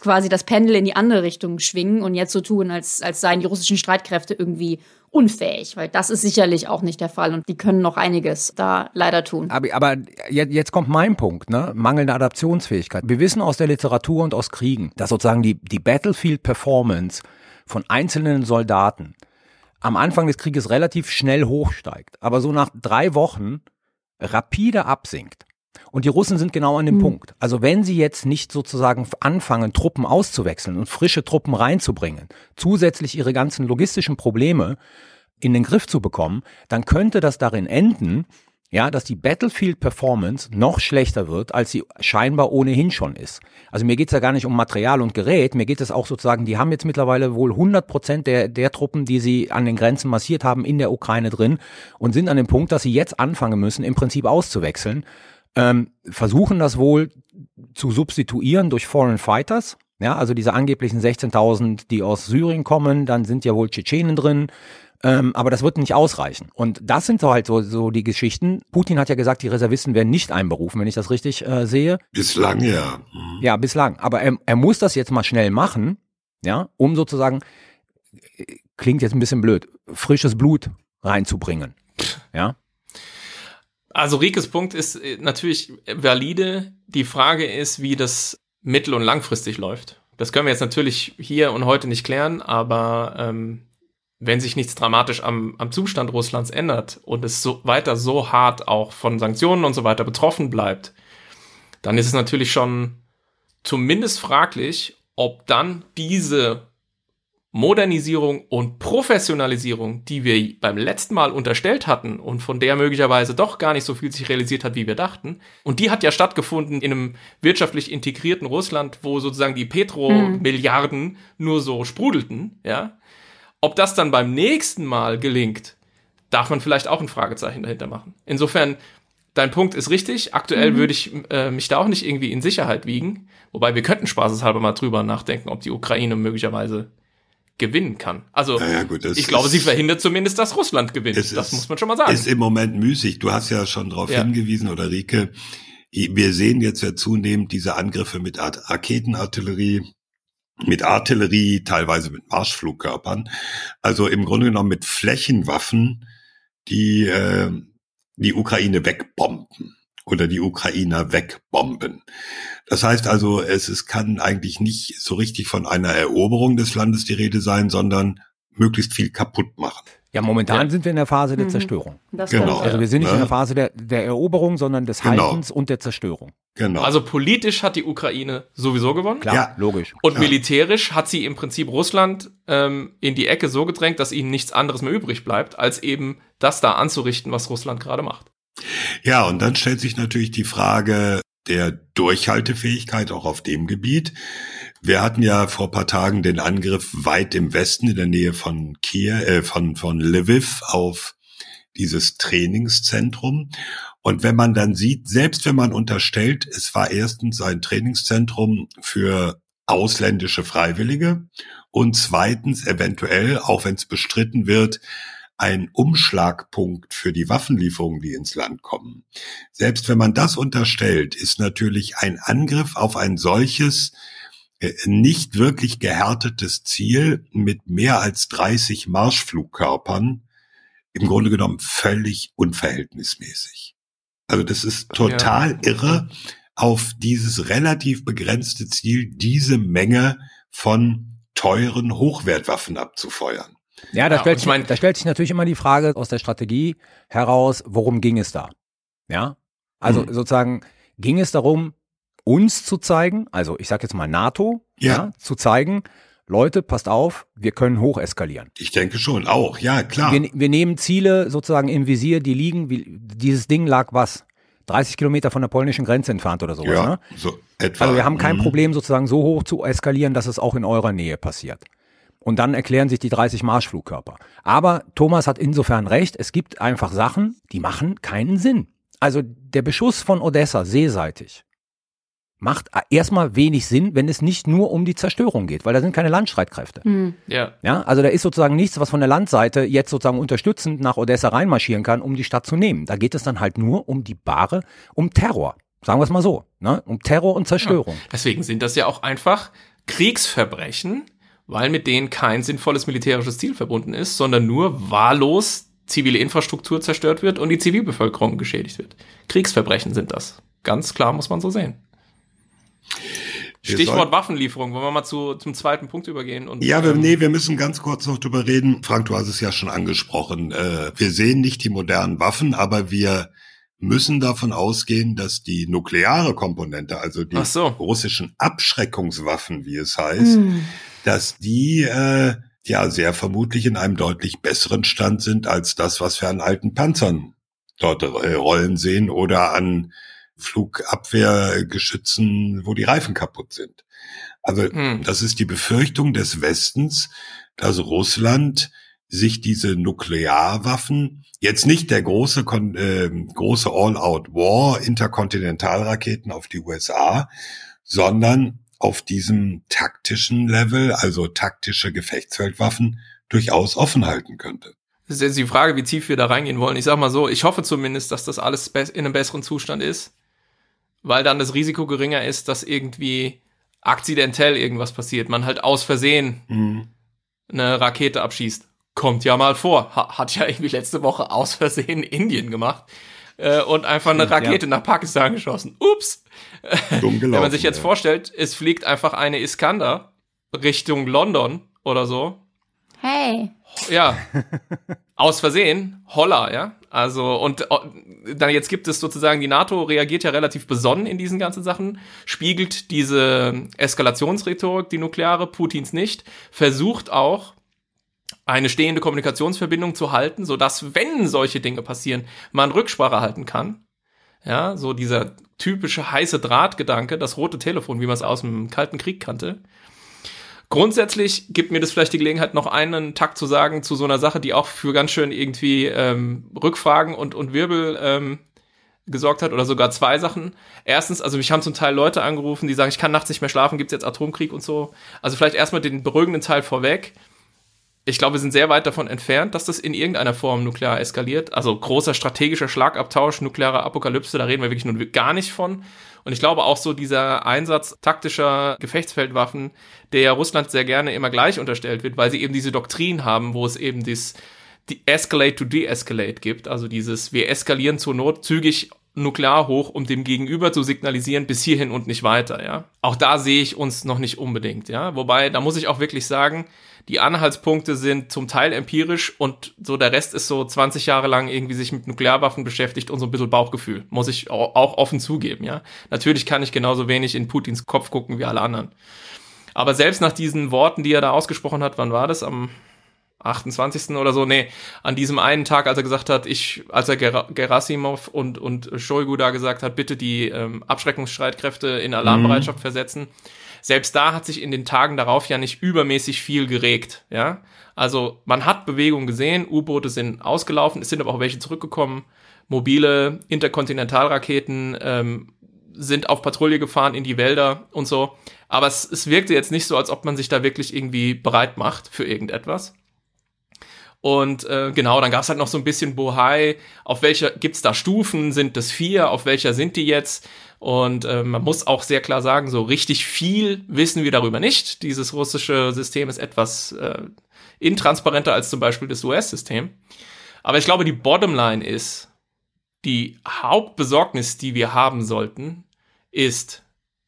quasi das Pendel in die andere Richtung schwingen und jetzt so tun, als, als seien die russischen Streitkräfte irgendwie unfähig, weil das ist sicherlich auch nicht der Fall und die können noch einiges da leider tun. Aber, aber jetzt kommt mein Punkt, ne? mangelnde Adaptionsfähigkeit. Wir wissen aus der Literatur und aus Kriegen, dass sozusagen die, die Battlefield Performance von einzelnen Soldaten am Anfang des Krieges relativ schnell hochsteigt, aber so nach drei Wochen rapide absinkt. Und die Russen sind genau an dem mhm. Punkt. Also wenn sie jetzt nicht sozusagen anfangen, Truppen auszuwechseln und frische Truppen reinzubringen, zusätzlich ihre ganzen logistischen Probleme in den Griff zu bekommen, dann könnte das darin enden, ja, dass die Battlefield Performance noch schlechter wird, als sie scheinbar ohnehin schon ist. Also mir geht's ja gar nicht um Material und Gerät, mir geht es auch sozusagen, die haben jetzt mittlerweile wohl 100 Prozent der, der Truppen, die sie an den Grenzen massiert haben, in der Ukraine drin und sind an dem Punkt, dass sie jetzt anfangen müssen, im Prinzip auszuwechseln, ähm, versuchen das wohl zu substituieren durch Foreign Fighters, ja, also diese angeblichen 16.000, die aus Syrien kommen, dann sind ja wohl Tschetschenen drin, ähm, aber das wird nicht ausreichen. Und das sind so halt so, so die Geschichten. Putin hat ja gesagt, die Reservisten werden nicht einberufen, wenn ich das richtig äh, sehe. Bislang ja. Mhm. Ja, bislang. Aber er, er muss das jetzt mal schnell machen, ja, um sozusagen, klingt jetzt ein bisschen blöd, frisches Blut reinzubringen. Ja. Also Rikes Punkt ist äh, natürlich valide. Die Frage ist, wie das mittel- und langfristig läuft. Das können wir jetzt natürlich hier und heute nicht klären, aber ähm, wenn sich nichts dramatisch am, am Zustand Russlands ändert und es so weiter so hart auch von Sanktionen und so weiter betroffen bleibt, dann ist es natürlich schon zumindest fraglich, ob dann diese Modernisierung und Professionalisierung, die wir beim letzten Mal unterstellt hatten und von der möglicherweise doch gar nicht so viel sich realisiert hat, wie wir dachten. Und die hat ja stattgefunden in einem wirtschaftlich integrierten Russland, wo sozusagen die Petro-Milliarden mhm. nur so sprudelten, ja. Ob das dann beim nächsten Mal gelingt, darf man vielleicht auch ein Fragezeichen dahinter machen. Insofern, dein Punkt ist richtig. Aktuell mhm. würde ich äh, mich da auch nicht irgendwie in Sicherheit wiegen. Wobei wir könnten spaßeshalber mal drüber nachdenken, ob die Ukraine möglicherweise gewinnen kann. Also ja, gut, ich glaube, sie verhindert zumindest, dass Russland gewinnt. Das ist, muss man schon mal sagen. Ist im Moment müßig. Du hast ja schon darauf ja. hingewiesen, oder Rike. Wir sehen jetzt ja zunehmend diese Angriffe mit Raketenartillerie, mit Artillerie, teilweise mit Marschflugkörpern. Also im Grunde genommen mit Flächenwaffen, die äh, die Ukraine wegbomben oder die Ukrainer wegbomben. Das heißt also, es, es kann eigentlich nicht so richtig von einer Eroberung des Landes die Rede sein, sondern möglichst viel kaputt machen. Ja, momentan ja. sind wir in der Phase der mhm. Zerstörung. Das genau. Also wir sind nicht ja. in der Phase der, der Eroberung, sondern des genau. Haltens und der Zerstörung. Genau. Also politisch hat die Ukraine sowieso gewonnen. Klar, ja. logisch. Und ja. militärisch hat sie im Prinzip Russland ähm, in die Ecke so gedrängt, dass ihnen nichts anderes mehr übrig bleibt, als eben das da anzurichten, was Russland gerade macht. Ja, und dann stellt sich natürlich die Frage der Durchhaltefähigkeit auch auf dem Gebiet. Wir hatten ja vor paar Tagen den Angriff weit im Westen in der Nähe von Kiew, äh, von, von Lviv auf dieses Trainingszentrum. Und wenn man dann sieht, selbst wenn man unterstellt, es war erstens ein Trainingszentrum für ausländische Freiwillige und zweitens eventuell, auch wenn es bestritten wird, ein Umschlagpunkt für die Waffenlieferungen, die ins Land kommen. Selbst wenn man das unterstellt, ist natürlich ein Angriff auf ein solches nicht wirklich gehärtetes Ziel mit mehr als 30 Marschflugkörpern im Grunde genommen völlig unverhältnismäßig. Also das ist total ja. irre, auf dieses relativ begrenzte Ziel diese Menge von teuren Hochwertwaffen abzufeuern. Ja, da, ja, stellt sich, mein, da stellt sich natürlich immer die Frage aus der Strategie heraus, worum ging es da? Ja, also hm. sozusagen ging es darum, uns zu zeigen, also ich sage jetzt mal NATO, ja. ja. zu zeigen, Leute, passt auf, wir können hoch eskalieren. Ich denke schon, auch, ja, klar. Wir, wir nehmen Ziele sozusagen im Visier, die liegen, wie, dieses Ding lag was? 30 Kilometer von der polnischen Grenze entfernt oder sowas, ja, ne? so etwa. Also wir haben kein mhm. Problem sozusagen so hoch zu eskalieren, dass es auch in eurer Nähe passiert. Und dann erklären sich die 30 Marschflugkörper. Aber Thomas hat insofern recht, es gibt einfach Sachen, die machen keinen Sinn. Also der Beschuss von Odessa seeseitig macht erstmal wenig Sinn, wenn es nicht nur um die Zerstörung geht, weil da sind keine Landstreitkräfte. Mhm. Ja. ja. Also da ist sozusagen nichts, was von der Landseite jetzt sozusagen unterstützend nach Odessa reinmarschieren kann, um die Stadt zu nehmen. Da geht es dann halt nur um die Bare, um Terror. Sagen wir es mal so. Ne? Um Terror und Zerstörung. Ja. Deswegen sind das ja auch einfach Kriegsverbrechen, weil mit denen kein sinnvolles militärisches Ziel verbunden ist, sondern nur wahllos zivile Infrastruktur zerstört wird und die Zivilbevölkerung geschädigt wird. Kriegsverbrechen sind das. Ganz klar muss man so sehen. Stichwort Waffenlieferung. Wollen wir mal zu, zum zweiten Punkt übergehen? Und, ja, wir, ähm, nee, wir müssen ganz kurz noch drüber reden. Frank, du hast es ja schon angesprochen. Äh, wir sehen nicht die modernen Waffen, aber wir müssen davon ausgehen, dass die nukleare Komponente, also die so. russischen Abschreckungswaffen, wie es heißt, Hm. dass die äh, ja sehr vermutlich in einem deutlich besseren Stand sind als das, was wir an alten Panzern dort äh, rollen sehen oder an Flugabwehrgeschützen, wo die Reifen kaputt sind. Also Hm. das ist die Befürchtung des Westens, dass Russland sich diese Nuklearwaffen jetzt nicht der große äh, große All-out-War Interkontinentalraketen auf die USA, sondern auf diesem taktischen Level, also taktische Gefechtsfeldwaffen, durchaus offen halten könnte. Das ist jetzt die Frage, wie tief wir da reingehen wollen. Ich sag mal so, ich hoffe zumindest, dass das alles in einem besseren Zustand ist, weil dann das Risiko geringer ist, dass irgendwie akzidentell irgendwas passiert. Man halt aus Versehen Mhm. eine Rakete abschießt. Kommt ja mal vor. Ha hat ja irgendwie letzte Woche aus Versehen Indien gemacht äh, und einfach eine Stimmt, ja. Rakete nach Pakistan geschossen. Ups. Dumm gelaufen, Wenn man sich jetzt ja. vorstellt, es fliegt einfach eine Iskander Richtung London oder so, Hey. Ja, aus Versehen, holla, ja. Also, und äh, dann jetzt gibt es sozusagen, die NATO reagiert ja relativ besonnen in diesen ganzen Sachen, spiegelt diese Eskalationsrhetorik, die nukleare, Putins nicht, versucht auch, eine stehende Kommunikationsverbindung zu halten, sodass, wenn solche Dinge passieren, man Rücksprache halten kann. Ja, so dieser typische heiße Drahtgedanke, das rote Telefon, wie man es aus dem Kalten Krieg kannte. Grundsätzlich gibt mir das vielleicht die Gelegenheit, noch einen Takt zu sagen zu so einer Sache, die auch für ganz schön irgendwie ähm, Rückfragen und, und Wirbel ähm, gesorgt hat oder sogar zwei Sachen. Erstens, also mich haben zum Teil Leute angerufen, die sagen, ich kann nachts nicht mehr schlafen, gibt's jetzt Atomkrieg und so. Also vielleicht erstmal den beruhigenden Teil vorweg. Ich glaube, wir sind sehr weit davon entfernt, dass das in irgendeiner Form nuklear eskaliert. Also großer strategischer Schlagabtausch, nukleare Apokalypse, da reden wir wirklich nun gar nicht von. Und ich glaube auch so dieser Einsatz taktischer Gefechtsfeldwaffen, der ja Russland sehr gerne immer gleich unterstellt wird, weil sie eben diese Doktrin haben, wo es eben dies die Escalate to De-Escalate gibt. Also dieses, wir eskalieren zur Not zügig nuklear hoch, um dem Gegenüber zu signalisieren, bis hierhin und nicht weiter, ja. Auch da sehe ich uns noch nicht unbedingt, ja. Wobei, da muss ich auch wirklich sagen, die Anhaltspunkte sind zum Teil empirisch und so der Rest ist so 20 Jahre lang irgendwie sich mit Nuklearwaffen beschäftigt und so ein bisschen Bauchgefühl. Muss ich au- auch offen zugeben, ja. Natürlich kann ich genauso wenig in Putins Kopf gucken wie alle anderen. Aber selbst nach diesen Worten, die er da ausgesprochen hat, wann war das? Am 28. oder so, nee, an diesem einen Tag, als er gesagt hat, ich, als er Ger Gerasimov und, und Shoigu da gesagt hat, bitte die ähm, Abschreckungsstreitkräfte in Alarmbereitschaft versetzen. Selbst da hat sich in den Tagen darauf ja nicht übermäßig viel geregt, ja. Also man hat Bewegung gesehen, U-Boote sind ausgelaufen, es sind aber auch welche zurückgekommen. Mobile Interkontinentalraketen ähm, sind auf Patrouille gefahren in die Wälder und so. Aber es, es wirkte jetzt nicht so, als ob man sich da wirklich irgendwie bereit macht für irgendetwas. Und äh, genau, dann gab es halt noch so ein bisschen Bohai, auf welcher gibt's da Stufen, sind das vier, auf welcher sind die jetzt? Und äh, man muss auch sehr klar sagen, so richtig viel wissen wir darüber nicht. Dieses russische System ist etwas äh, intransparenter als zum Beispiel das US-System. Aber ich glaube, die Bottomline ist, die Hauptbesorgnis, die wir haben sollten, ist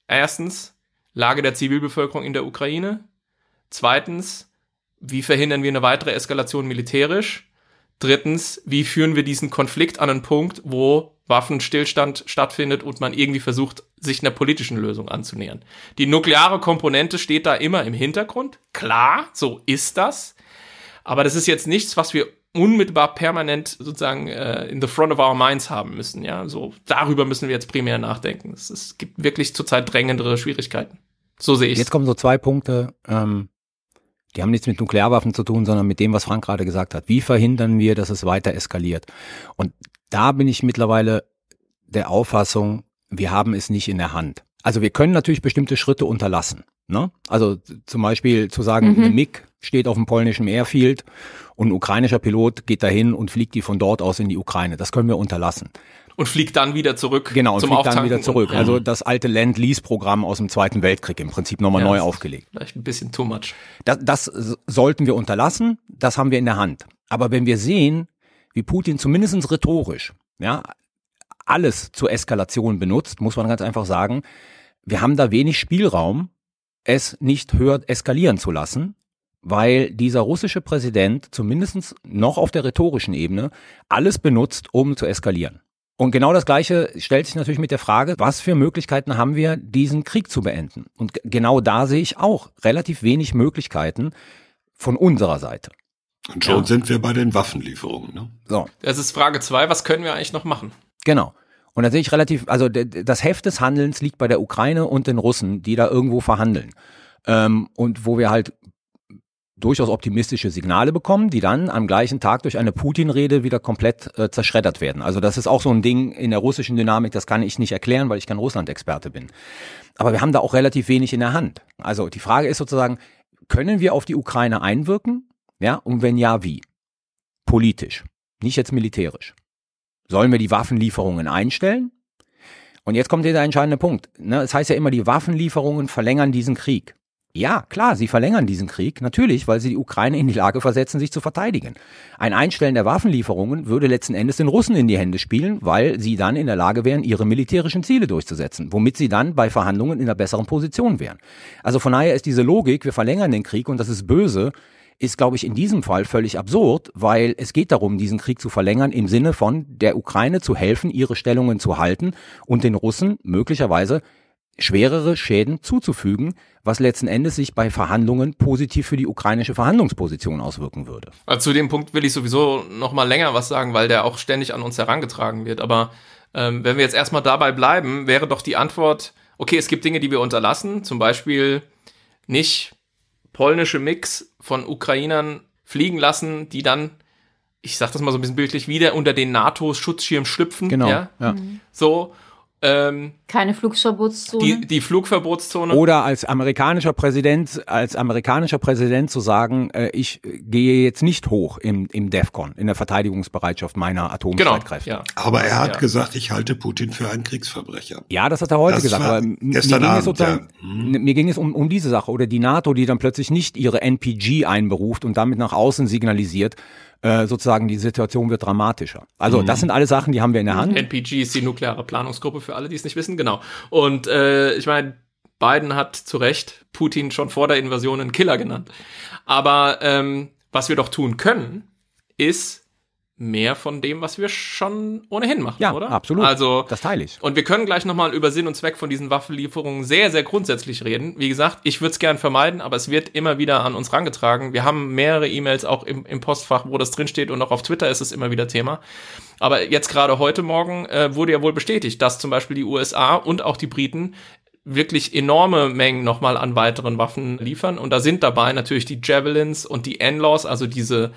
erstens Lage der Zivilbevölkerung in der Ukraine, zweitens wie verhindern wir eine weitere Eskalation militärisch? Drittens, wie führen wir diesen Konflikt an einen Punkt, wo Waffenstillstand stattfindet und man irgendwie versucht, sich einer politischen Lösung anzunähern? Die nukleare Komponente steht da immer im Hintergrund. Klar, so ist das. Aber das ist jetzt nichts, was wir unmittelbar permanent sozusagen äh, in the front of our minds haben müssen. Ja, so darüber müssen wir jetzt primär nachdenken. Es, es gibt wirklich zurzeit drängendere Schwierigkeiten. So sehe ich Jetzt kommen so zwei Punkte, ähm, die haben nichts mit Nuklearwaffen zu tun, sondern mit dem, was Frank gerade gesagt hat. Wie verhindern wir, dass es weiter eskaliert? Und da bin ich mittlerweile der Auffassung, wir haben es nicht in der Hand. Also wir können natürlich bestimmte Schritte unterlassen. Ne? Also zum Beispiel zu sagen, Mhm. eine MiG steht auf dem polnischen Airfield und ein ukrainischer Pilot geht dahin und fliegt die von dort aus in die Ukraine. Das können wir unterlassen. Und fliegt dann wieder zurück Genau, und zum fliegt dann wieder zurück. Und, Also das alte Land-Lease-Programm aus dem Zweiten Weltkrieg im Prinzip nochmal Ja, neu aufgelegt. vielleicht ein bisschen too much. Das, das sollten wir unterlassen, das haben wir in der Hand. Aber wenn wir sehen, wie Putin zumindest rhetorisch ja, alles zur Eskalation benutzt, muss man ganz einfach sagen, wir haben da wenig Spielraum, es nicht höher eskalieren zu lassen, weil dieser russische Präsident zumindest noch auf der rhetorischen Ebene alles benutzt, um zu eskalieren. Und genau das Gleiche stellt sich natürlich mit der Frage, was für Möglichkeiten haben wir, diesen Krieg zu beenden? Und genau da sehe ich auch relativ wenig Möglichkeiten von unserer Seite. Und schon ja. sind wir bei den Waffenlieferungen. Ne? So. Das ist Frage zwei. Was können wir eigentlich noch machen? Genau. Und da sehe ich relativ, also das Heft des Handelns liegt bei der Ukraine und den Russen, die da irgendwo verhandeln. Ähm, und wo wir halt durchaus optimistische Signale bekommen, die dann am gleichen Tag durch eine Putin-Rede wieder komplett äh, zerschreddert werden. Also das ist auch so ein Ding in der russischen Dynamik, das kann ich nicht erklären, weil ich kein Russland-Experte bin. Aber wir haben da auch relativ wenig in der Hand. Also die Frage ist sozusagen, können wir auf die Ukraine einwirken? Ja, und wenn ja, wie? Politisch, nicht jetzt militärisch. Sollen wir die Waffenlieferungen einstellen? Und jetzt kommt der entscheidende Punkt. Ne? Es heißt ja immer, die Waffenlieferungen verlängern diesen Krieg. Ja, klar, sie verlängern diesen Krieg, natürlich, weil sie die Ukraine in die Lage versetzen, sich zu verteidigen. Ein Einstellen der Waffenlieferungen würde letzten Endes den Russen in die Hände spielen, weil sie dann in der Lage wären, ihre militärischen Ziele durchzusetzen, womit sie dann bei Verhandlungen in einer besseren Position wären. Also von daher ist diese Logik, wir verlängern den Krieg und das ist böse, ist, glaube ich, in diesem Fall völlig absurd, weil es geht darum, diesen Krieg zu verlängern im Sinne von der Ukraine zu helfen, ihre Stellungen zu halten und den Russen möglicherweise schwerere Schäden zuzufügen, was letzten Endes sich bei Verhandlungen positiv für die ukrainische Verhandlungsposition auswirken würde. Also zu dem Punkt will ich sowieso noch mal länger was sagen, weil der auch ständig an uns herangetragen wird. Aber ähm, wenn wir jetzt erstmal dabei bleiben, wäre doch die Antwort, okay, es gibt Dinge, die wir unterlassen, zum Beispiel nicht polnische Mix von Ukrainern fliegen lassen, die dann, ich sag das mal so ein bisschen bildlich, wieder unter den NATO-Schutzschirm schlüpfen. Genau. Ja. ja. So. Ähm, Keine Flugverbotszone. Die, die Flugverbotszone. Oder als amerikanischer Präsident, als amerikanischer Präsident zu sagen, äh, ich gehe jetzt nicht hoch im, im DEFCON, in der Verteidigungsbereitschaft meiner Atomstreitkräfte. Genau, ja. Aber er hat ja. gesagt, ich halte Putin für einen Kriegsverbrecher. Ja, das hat er heute das gesagt. Aber mir ging, Abend, ja. hm. mir ging es um, um diese Sache. Oder die NATO, die dann plötzlich nicht ihre NPG einberuft und damit nach außen signalisiert, äh, sozusagen die Situation wird dramatischer. Also mhm. das sind alle Sachen, die haben wir in der Hand. NPG ist die nukleare Planungsgruppe für alle, die es nicht wissen, genau. Und äh, ich meine, Biden hat zu Recht Putin schon vor der Invasion einen Killer genannt. Aber ähm, was wir doch tun können, ist mehr von dem, was wir schon ohnehin machen, ja, oder? absolut. Also, das teile ich. Und wir können gleich nochmal über Sinn und Zweck von diesen Waffenlieferungen sehr, sehr grundsätzlich reden. Wie gesagt, ich würde es gern vermeiden, aber es wird immer wieder an uns rangetragen. Wir haben mehrere E-Mails auch im, im Postfach, wo das drinsteht und auch auf Twitter ist es immer wieder Thema. Aber jetzt gerade heute Morgen äh, wurde ja wohl bestätigt, dass zum Beispiel die USA und auch die Briten wirklich enorme Mengen nochmal an weiteren Waffen liefern. Und da sind dabei natürlich die Javelins und die N-Laws, also diese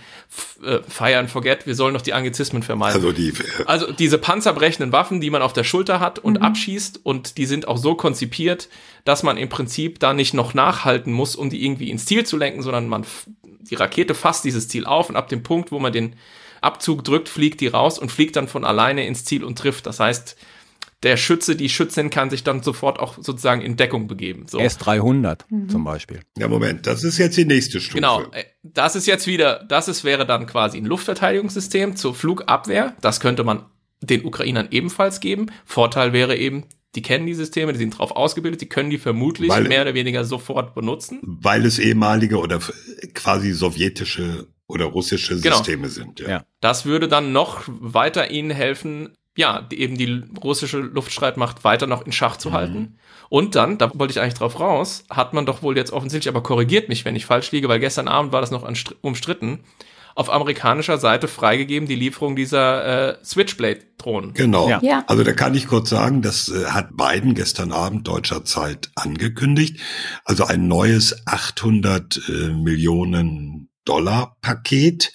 äh, Fire and Forget, wir sollen noch die Angizismen vermeiden. Also, die, äh also diese panzerbrechenden Waffen, die man auf der Schulter hat und mhm. abschießt und die sind auch so konzipiert, dass man im Prinzip da nicht noch nachhalten muss, um die irgendwie ins Ziel zu lenken, sondern man die Rakete fasst dieses Ziel auf und ab dem Punkt, wo man den Abzug drückt, fliegt die raus und fliegt dann von alleine ins Ziel und trifft. Das heißt, der Schütze, die Schützin kann sich dann sofort auch sozusagen in Deckung begeben. So. S300 mhm. zum Beispiel. Ja, Moment, das ist jetzt die nächste Stufe. Genau, äh, das ist jetzt wieder, das ist, wäre dann quasi ein Luftverteidigungssystem zur Flugabwehr. Das könnte man den Ukrainern ebenfalls geben. Vorteil wäre eben, die kennen die Systeme, die sind drauf ausgebildet, die können die vermutlich weil, mehr oder weniger sofort benutzen. Weil es ehemalige oder quasi sowjetische oder russische genau. Systeme sind. Ja. ja. Das würde dann noch weiter ihnen helfen, ja, eben die russische Luftstreitmacht weiter noch in Schach zu mhm. halten. Und dann, da wollte ich eigentlich drauf raus, hat man doch wohl jetzt offensichtlich, aber korrigiert mich, wenn ich falsch liege, weil gestern Abend war das noch umstritten, auf amerikanischer Seite freigegeben die Lieferung dieser äh, Switchblade-Drohnen. Genau. Ja. ja. Also da kann ich kurz sagen, das äh, hat Biden gestern Abend deutscher Zeit angekündigt. Also ein neues 800 äh, Millionen Dollar Paket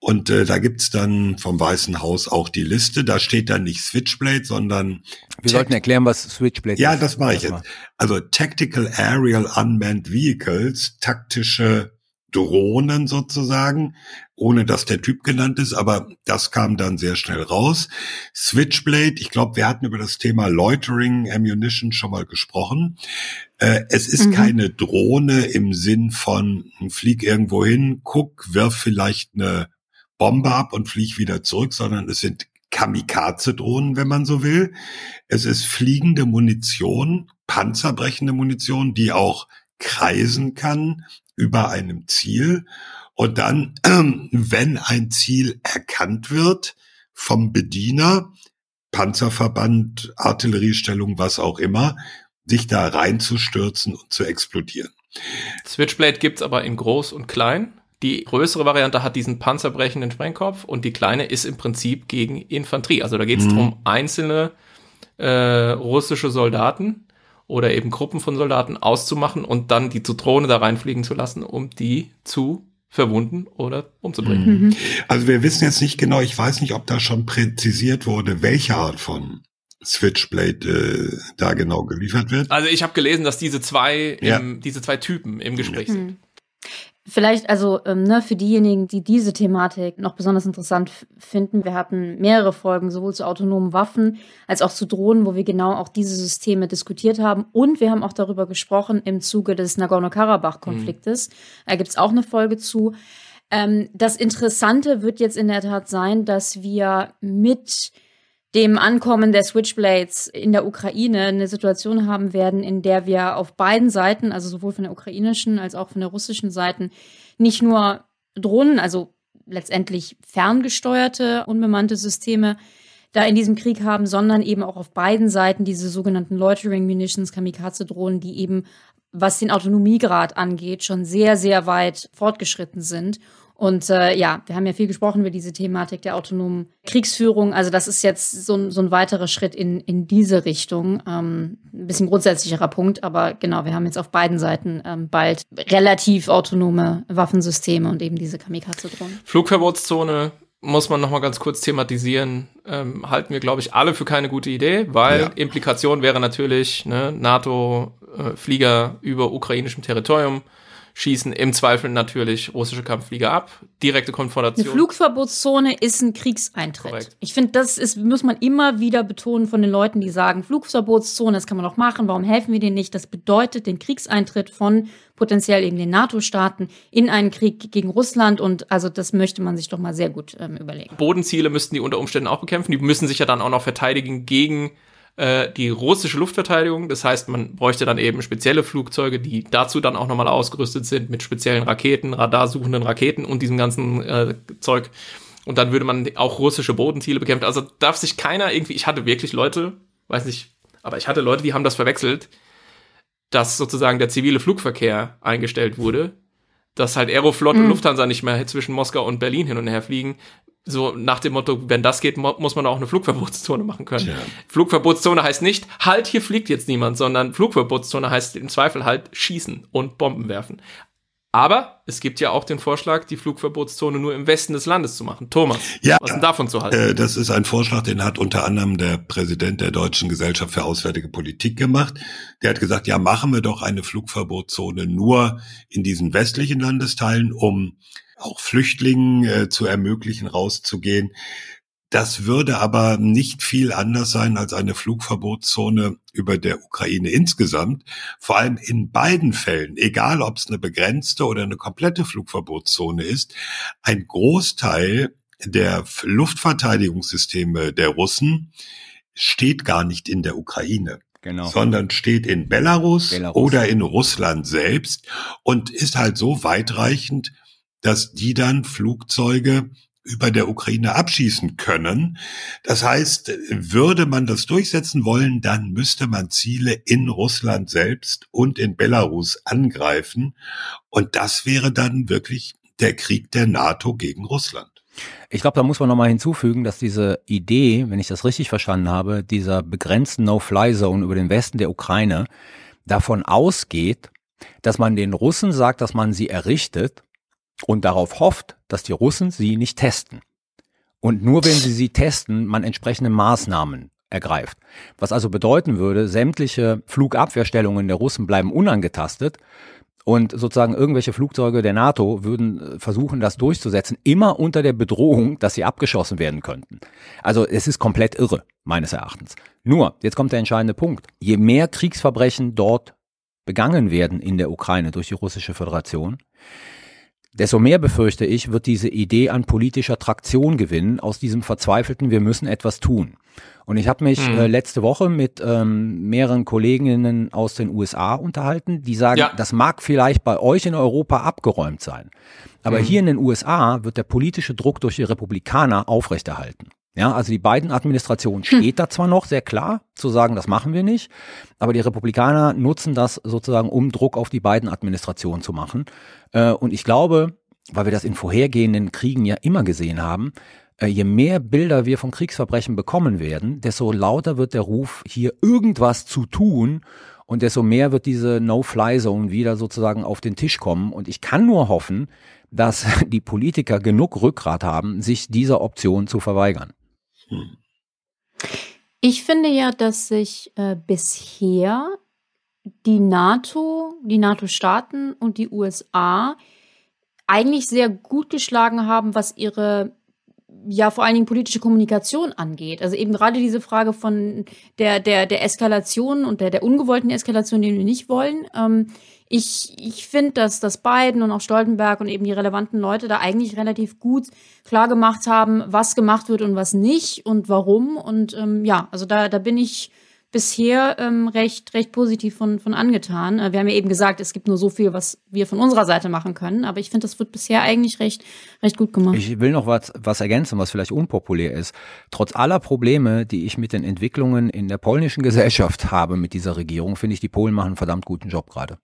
und äh, da gibt's dann vom Weißen Haus auch die Liste. Da steht dann nicht Switchblade, sondern. Wir sollten erklären, was Switchblade ja, ist. Ja, das mache ich jetzt. Also Tactical Aerial Unmanned Vehicles, taktische Drohnen sozusagen, ohne dass der Typ genannt ist, aber das kam dann sehr schnell raus. Switchblade, ich glaube, wir hatten über das Thema Loitering Ammunition schon mal gesprochen. Äh, es ist mhm. keine Drohne im Sinn von flieg irgendwo hin, guck, wirf vielleicht eine Bombe ab und flieg wieder zurück, sondern es sind Kamikaze-Drohnen, wenn man so will. Es ist fliegende Munition, panzerbrechende Munition, die auch kreisen kann über einem Ziel. Und dann, wenn ein Ziel erkannt wird vom Bediener, Panzerverband, Artilleriestellung, was auch immer, sich da reinzustürzen und zu explodieren. Switchblade gibt's aber in groß und klein. Die größere Variante hat diesen panzerbrechenden Sprengkopf und die kleine ist im Prinzip gegen Infanterie. Also da geht's mhm. darum, einzelne äh, russische Soldaten oder eben Gruppen von Soldaten auszumachen und dann die Zitrone da reinfliegen zu lassen, um die zu verwunden oder umzubringen. Mhm. Also wir wissen jetzt nicht genau, ich weiß nicht, ob da schon präzisiert wurde, welche Art von Switchblade äh, da genau geliefert wird. Also ich habe gelesen, dass diese zwei, ja. im, diese zwei Typen im Gespräch mhm. sind. Vielleicht also ähm, ne, für diejenigen, die diese Thematik noch besonders interessant finden, wir hatten mehrere Folgen sowohl zu autonomen Waffen als auch zu Drohnen, wo wir genau auch diese Systeme diskutiert haben. Und wir haben auch darüber gesprochen im Zuge des Nagorno-Karabach-Konfliktes. Mhm. Da gibt es auch eine Folge zu. Ähm, das Interessante wird jetzt in der Tat sein, dass wir mit dem Ankommen der Switchblades in der Ukraine eine Situation haben werden, in der wir auf beiden Seiten, also sowohl von der ukrainischen als auch von der russischen Seite, nicht nur Drohnen, also letztendlich ferngesteuerte, unbemannte Systeme da in diesem Krieg haben, sondern eben auch auf beiden Seiten diese sogenannten Loitering Munitions, Kamikaze-Drohnen, die eben, was den Autonomiegrad angeht, schon sehr, sehr weit fortgeschritten sind und äh, ja, wir haben ja viel gesprochen über diese Thematik der autonomen Kriegsführung. Also das ist jetzt so, ein so ein weiterer Schritt in, in diese Richtung. Ähm, ein bisschen grundsätzlicherer Punkt, aber genau, wir haben jetzt auf beiden Seiten ähm, bald relativ autonome Waffensysteme und eben diese Kamikaze-Drohnen. Flugverbotszone muss man noch mal ganz kurz thematisieren, ähm, halten wir, glaube ich, alle für keine gute Idee, weil ja. Implikation wäre natürlich ne, NATO-Flieger äh, über ukrainischem Territorium schießen im Zweifel natürlich russische Kampfflieger ab. Direkte Konfrontation. Eine Flugverbotszone ist ein Kriegseintritt. Korrekt. Ich finde, das ist, muss man immer wieder betonen von den Leuten, die sagen, Flugverbotszone, das kann man doch machen, warum helfen wir denen nicht? Das bedeutet den Kriegseintritt von potenziell eben den NATO-Staaten in einen Krieg gegen Russland und also das möchte man sich doch mal sehr gut ähm, überlegen. Bodenziele müssten die unter Umständen auch bekämpfen. Die müssen sich ja dann auch noch verteidigen gegen äh, die russische Luftverteidigung. Das heißt, man bräuchte dann eben spezielle Flugzeuge, die dazu dann auch nochmal ausgerüstet sind mit speziellen Raketen, radarsuchenden Raketen und diesem ganzen äh, Zeug. Und dann würde man auch russische Bodenziele bekämpfen. Also darf sich keiner irgendwie, ich hatte wirklich Leute, weiß nicht, aber ich hatte Leute, die haben das verwechselt, dass sozusagen der zivile Flugverkehr eingestellt wurde, dass halt Aeroflot mhm. und Lufthansa nicht mehr zwischen Moskau und Berlin hin und her fliegen, so nach dem Motto, wenn das geht, muss man auch eine Flugverbotszone machen können. Ja. Flugverbotszone heißt nicht, halt, hier fliegt jetzt niemand, sondern Flugverbotszone heißt im Zweifel halt schießen und Bomben werfen. Aber es gibt ja auch den Vorschlag, die Flugverbotszone nur im Westen des Landes zu machen. Thomas, ja, was denn davon zu halten? Äh, das ist ein Vorschlag, den hat unter anderem der Präsident der Deutschen Gesellschaft für Auswärtige Politik gemacht. Der hat gesagt, ja, machen wir doch eine Flugverbotszone nur in diesen westlichen Landesteilen, um auch Flüchtlingen äh, zu ermöglichen, rauszugehen. Das würde aber nicht viel anders sein als eine Flugverbotszone über der Ukraine insgesamt. Vor allem in beiden Fällen, egal ob es eine begrenzte oder eine komplette Flugverbotszone ist, ein Großteil der Luftverteidigungssysteme der Russen steht gar nicht in der Ukraine. Genau. sondern steht in Belarus, Belarus oder in Russland selbst und ist halt so weitreichend, dass die dann Flugzeuge über der Ukraine abschießen können. Das heißt, würde man das durchsetzen wollen, dann müsste man Ziele in Russland selbst und in Belarus angreifen. Und das wäre dann wirklich der Krieg der NATO gegen Russland. Ich glaube, da muss man nochmal hinzufügen, dass diese Idee, wenn ich das richtig verstanden habe, dieser begrenzten No-Fly-Zone über den Westen der Ukraine davon ausgeht, dass man den Russen sagt, dass man sie errichtet und darauf hofft, dass die Russen sie nicht testen. Und nur wenn sie sie testen, man entsprechende Maßnahmen ergreift. Was also bedeuten würde, sämtliche Flugabwehrstellungen der Russen bleiben unangetastet und sozusagen irgendwelche Flugzeuge der NATO würden äh, versuchen, das durchzusetzen, immer unter der Bedrohung, dass sie abgeschossen werden könnten. Also es ist komplett irre, meines Erachtens. Nur, jetzt kommt der entscheidende Punkt. Je mehr Kriegsverbrechen dort begangen werden in der Ukraine durch die russische Föderation, Desto mehr befürchte ich, wird diese Idee an politischer Traktion gewinnen aus diesem verzweifelten, wir müssen etwas tun. Und ich habe mich mhm. äh, letzte Woche mit ähm, mehreren Kolleginnen aus den USA unterhalten, die sagen, ja. das mag vielleicht bei euch in Europa abgeräumt sein. Aber mhm. hier in den USA wird der politische Druck durch die Republikaner aufrechterhalten. Ja, also die beiden Administrationen steht da zwar noch sehr klar zu sagen, das machen wir nicht, aber die Republikaner nutzen das sozusagen, um Druck auf die beiden Administrationen zu machen. Äh, und ich glaube, weil wir das in vorhergehenden Kriegen ja immer gesehen haben, äh, je mehr Bilder wir von Kriegsverbrechen bekommen werden, desto lauter wird der Ruf, hier irgendwas zu tun und desto mehr wird diese No-Fly-Zone wieder sozusagen auf den Tisch kommen. Und ich kann nur hoffen, dass die Politiker genug Rückgrat haben, sich dieser Option zu verweigern. Ich finde ja, dass sich äh, bisher die NATO, die NATO-Staaten und die USA eigentlich sehr gut geschlagen haben, was ihre ja vor allen Dingen politische Kommunikation angeht. Also eben gerade diese Frage von der der der Eskalation und der der ungewollten Eskalation, die wir nicht wollen. Ähm, ich, ich finde, dass, dass Biden und auch Stoltenberg und eben die relevanten Leute da eigentlich relativ gut klar gemacht haben, was gemacht wird und was nicht und warum. Und ähm, ja, also da, da bin ich bisher ähm, recht, recht positiv von, von angetan. Äh, wir haben ja eben gesagt, es gibt nur so viel, was wir von unserer Seite machen können, aber ich finde, das wird bisher eigentlich recht, recht gut gemacht. Ich will noch was, was ergänzen, was vielleicht unpopulär ist. Trotz aller Probleme, die ich mit den Entwicklungen in der polnischen Gesellschaft habe mit dieser Regierung, finde ich, die Polen machen einen verdammt guten Job gerade.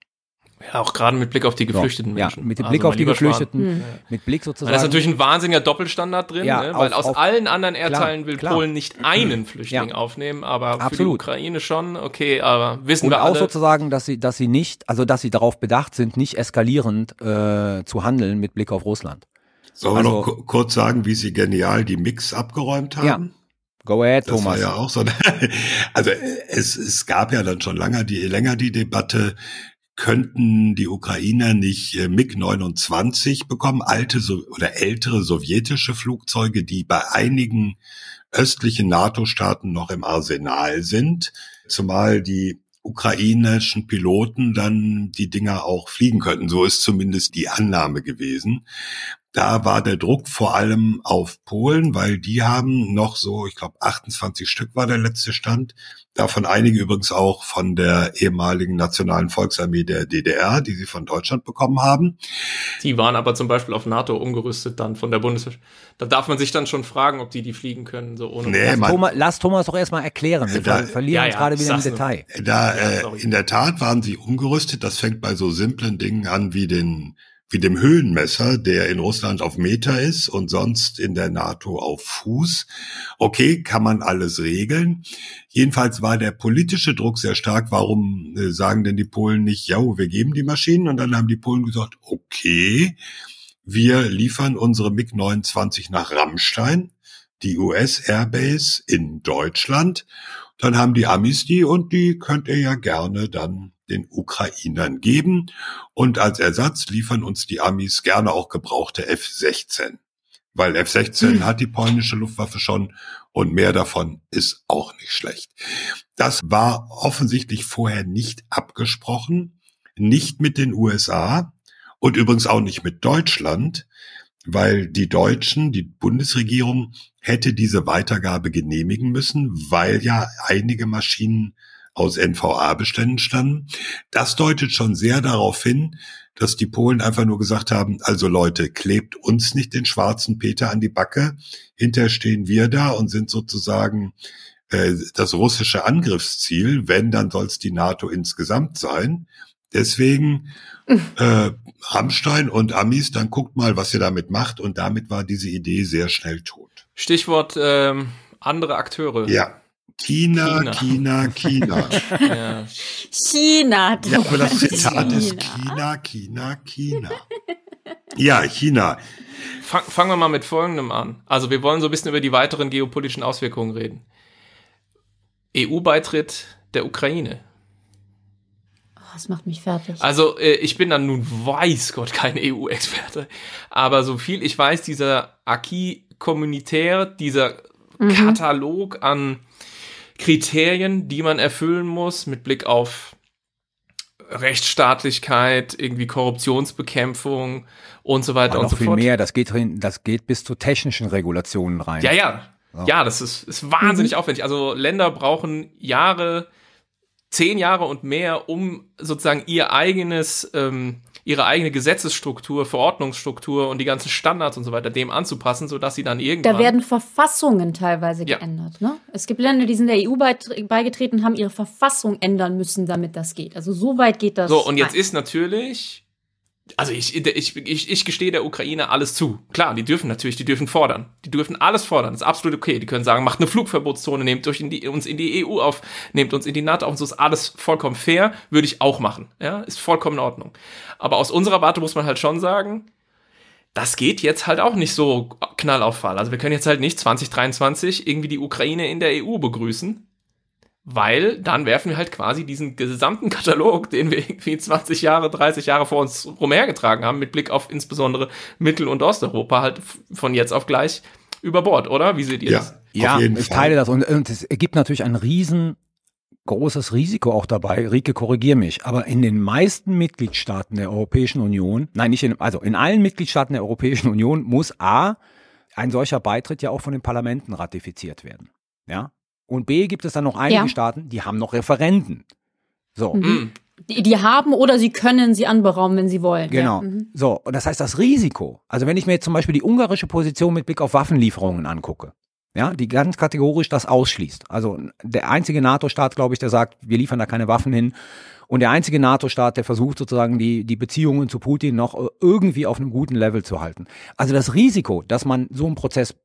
Ja, auch gerade mit Blick auf die geflüchteten so, Menschen. Ja, mit dem Blick also auf die Geflüchteten, hm. mit Blick sozusagen. Da ist natürlich ein wahnsinniger Doppelstandard drin, ja, ne? auf, weil aus auf, allen anderen Erdteilen klar, will klar. Polen nicht einen Flüchtling ja. aufnehmen, aber Absolut. für die Ukraine schon, okay, aber wissen Und wir auch alle. sozusagen, dass sie, dass sie nicht, also dass sie darauf bedacht sind, nicht eskalierend äh, zu handeln mit Blick auf Russland. Sollen Also- wir noch ku- kurz sagen, wie sie genial die Mix abgeräumt haben? Ja. Go ahead, Das Thomas. war ja auch so. Also es, es gab ja dann schon länger die, länger die Debatte, könnten die Ukrainer nicht äh, MiG-29 bekommen, alte oder ältere sowjetische Flugzeuge, die bei einigen östlichen NATO-Staaten noch im Arsenal sind, zumal die ukrainischen Piloten dann die Dinger auch fliegen könnten. So ist zumindest die Annahme gewesen. Da war der Druck vor allem auf Polen, weil die haben noch so, ich glaube 28 Stück war der letzte Stand, davon einige übrigens auch von der ehemaligen Nationalen Volksarmee der DDR, die sie von Deutschland bekommen haben. Die waren aber zum Beispiel auf NATO umgerüstet dann von der Bundeswehr. Da darf man sich dann schon fragen, ob die die fliegen können, so ohne. Nee, Lass, Thomas, lass Thomas doch erstmal erklären. Wir Da- ver verlieren Ja, uns ja, gerade wieder im. Detail. Da äh, in der Tat waren sie umgerüstet. Das fängt bei so simplen Dingen an wie den wie dem Höhenmesser, der in Russland auf Meter ist und sonst in der NATO auf Fuß. Okay, kann man alles regeln. Jedenfalls war der politische Druck sehr stark. Warum äh, sagen denn die Polen nicht, ja, wir geben die Maschinen? Und dann haben die Polen gesagt, okay, wir liefern unsere MiG-29 nach Rammstein, die US Airbase in Deutschland. Dann haben die Amis die und die könnt ihr ja gerne dann den Ukrainern geben. Und als Ersatz liefern uns die Amis gerne auch gebrauchte F-16. Weil F-16 hat die polnische Luftwaffe schon und mehr davon ist auch nicht schlecht. Das war offensichtlich vorher nicht abgesprochen, nicht mit den USA und übrigens auch nicht mit Deutschland, weil die Deutschen, die Bundesregierung hätte diese Weitergabe genehmigen müssen, weil ja einige Maschinen aus NVA-Beständen standen. Das deutet schon sehr darauf hin, dass die Polen einfach nur gesagt haben, also Leute, klebt uns nicht den schwarzen Peter an die Backe, hinterher stehen wir da und sind sozusagen äh, das russische Angriffsziel, wenn, dann soll es die NATO insgesamt sein. Deswegen äh, Rammstein und Amis, dann guckt mal, was ihr damit macht. Und damit war diese Idee sehr schnell tot. Stichwort ähm, andere Akteure. Ja. China, China. China, China. Ja. China. Ja, aber das Zitat ist China. China, China, China. Ja, China. Fang, fangen wir mal mit Folgendem an. Also wir wollen so ein bisschen über die weiteren geopolitischen Auswirkungen reden. EU-Beitritt der Ukraine. Oh, das macht mich fertig. Also äh, ich bin dann nun weiß Gott kein EU-Experte, aber so viel ich weiß, dieser Acquis communautaire, dieser Katalog an Kriterien, die man erfüllen muss mit Blick auf Rechtsstaatlichkeit, irgendwie Korruptionsbekämpfung und so weiter und noch so viel fort. mehr, das geht, hin, das geht bis zu technischen Regulationen rein. Ja, ja. Ja, das ist, ist wahnsinnig aufwendig. Also Länder brauchen Jahre zehn Jahre und mehr, um sozusagen ihr eigenes, ähm, ihre eigene Gesetzesstruktur, Verordnungsstruktur und die ganzen Standards und so weiter dem anzupassen, sodass sie dann irgendwann. Da werden Verfassungen teilweise ja. geändert. Ne? Es gibt Länder, die sind der EU beigetreten, haben ihre Verfassung ändern müssen, damit das geht. Also so weit geht das. So, und jetzt ein. ist natürlich also ich, ich, ich, ich gestehe der Ukraine alles zu. Klar, die dürfen natürlich, die dürfen fordern. Die dürfen alles fordern. Das ist absolut okay. Die können sagen, macht eine Flugverbotszone, nehmt euch in die, uns in die EU auf, nehmt uns in die NATO auf und so ist alles vollkommen fair. Würde ich auch machen. Ja, ist vollkommen in Ordnung. Aber aus unserer Warte muss man halt schon sagen, das geht jetzt halt auch nicht so knall auf Fall. Also wir können jetzt halt nicht 2023 irgendwie die Ukraine in der EU begrüßen weil dann werfen wir halt quasi diesen gesamten Katalog, den wir irgendwie 20 Jahre, 30 Jahre vor uns rumhergetragen haben, mit Blick auf insbesondere Mittel- und Osteuropa, halt von jetzt auf gleich über Bord, oder? Wie seht ihr ja, das? Ja, ich teile das. Und, und es ergibt natürlich ein riesengroßes Risiko auch dabei. Rike, korrigier mich. Aber in den meisten Mitgliedstaaten der Europäischen Union, nein, nicht in, also in allen Mitgliedstaaten der Europäischen Union muss A, ein solcher Beitritt ja auch von den Parlamenten ratifiziert werden. Ja, und B gibt es dann noch einige ja. Staaten, die haben noch Referenden. So. Mhm. mhm. Die, die, haben oder sie können sie anberaumen, wenn sie wollen. Genau. Ja. Mhm. So, und das heißt, das Risiko, also wenn ich mir jetzt zum Beispiel die ungarische Position mit Blick auf Waffenlieferungen angucke, ja, die ganz kategorisch das ausschließt. Also der einzige NATO-Staat, glaube ich, der sagt, wir liefern da keine Waffen hin. Und der einzige NATO-Staat, der versucht sozusagen die, die Beziehungen zu Putin noch irgendwie auf einem guten Level zu halten. Also das Risiko, dass man so einen Prozess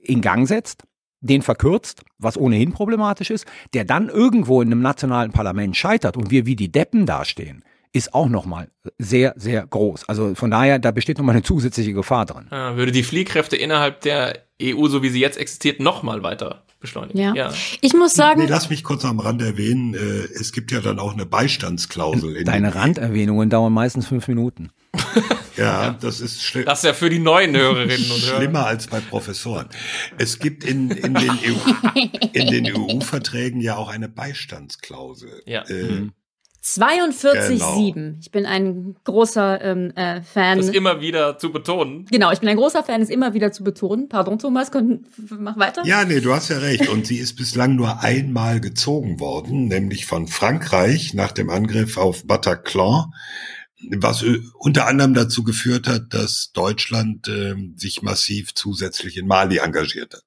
in Gang setzt, den verkürzt, was ohnehin problematisch ist, der dann irgendwo in einem nationalen Parlament scheitert und wir wie die Deppen dastehen, ist auch nochmal sehr, sehr groß. Also von daher, da besteht nochmal eine zusätzliche Gefahr drin. Ja, würde die Fliehkräfte innerhalb der EU, so wie sie jetzt existiert, nochmal weiter beschleunigen. Ja. ja. Ich muss sagen. Nee, lass mich kurz am Rand erwähnen, äh, es gibt ja dann auch eine Beistandsklausel. In Deine Randerwähnungen dauern meistens fünf Minuten. ja, das ist schlimm. Das ist ja für die neuen Hörerinnen und Hörer. Schlimmer als bei Professoren. Es gibt in, in den EU, EU-Verträgen ja auch eine Beistandsklausel. Ja. Äh, mhm. 42,7. Genau. Ich bin ein großer ähm, äh, Fan. Das immer wieder zu betonen. Genau, ich bin ein großer Fan, es immer wieder zu betonen. Pardon, Thomas, komm, mach weiter. Ja, nee, du hast ja recht. Und sie ist bislang nur einmal gezogen worden, nämlich von Frankreich nach dem Angriff auf Bataclan was äh, unter anderem dazu geführt hat, dass Deutschland äh, sich massiv zusätzlich in Mali engagiert hat.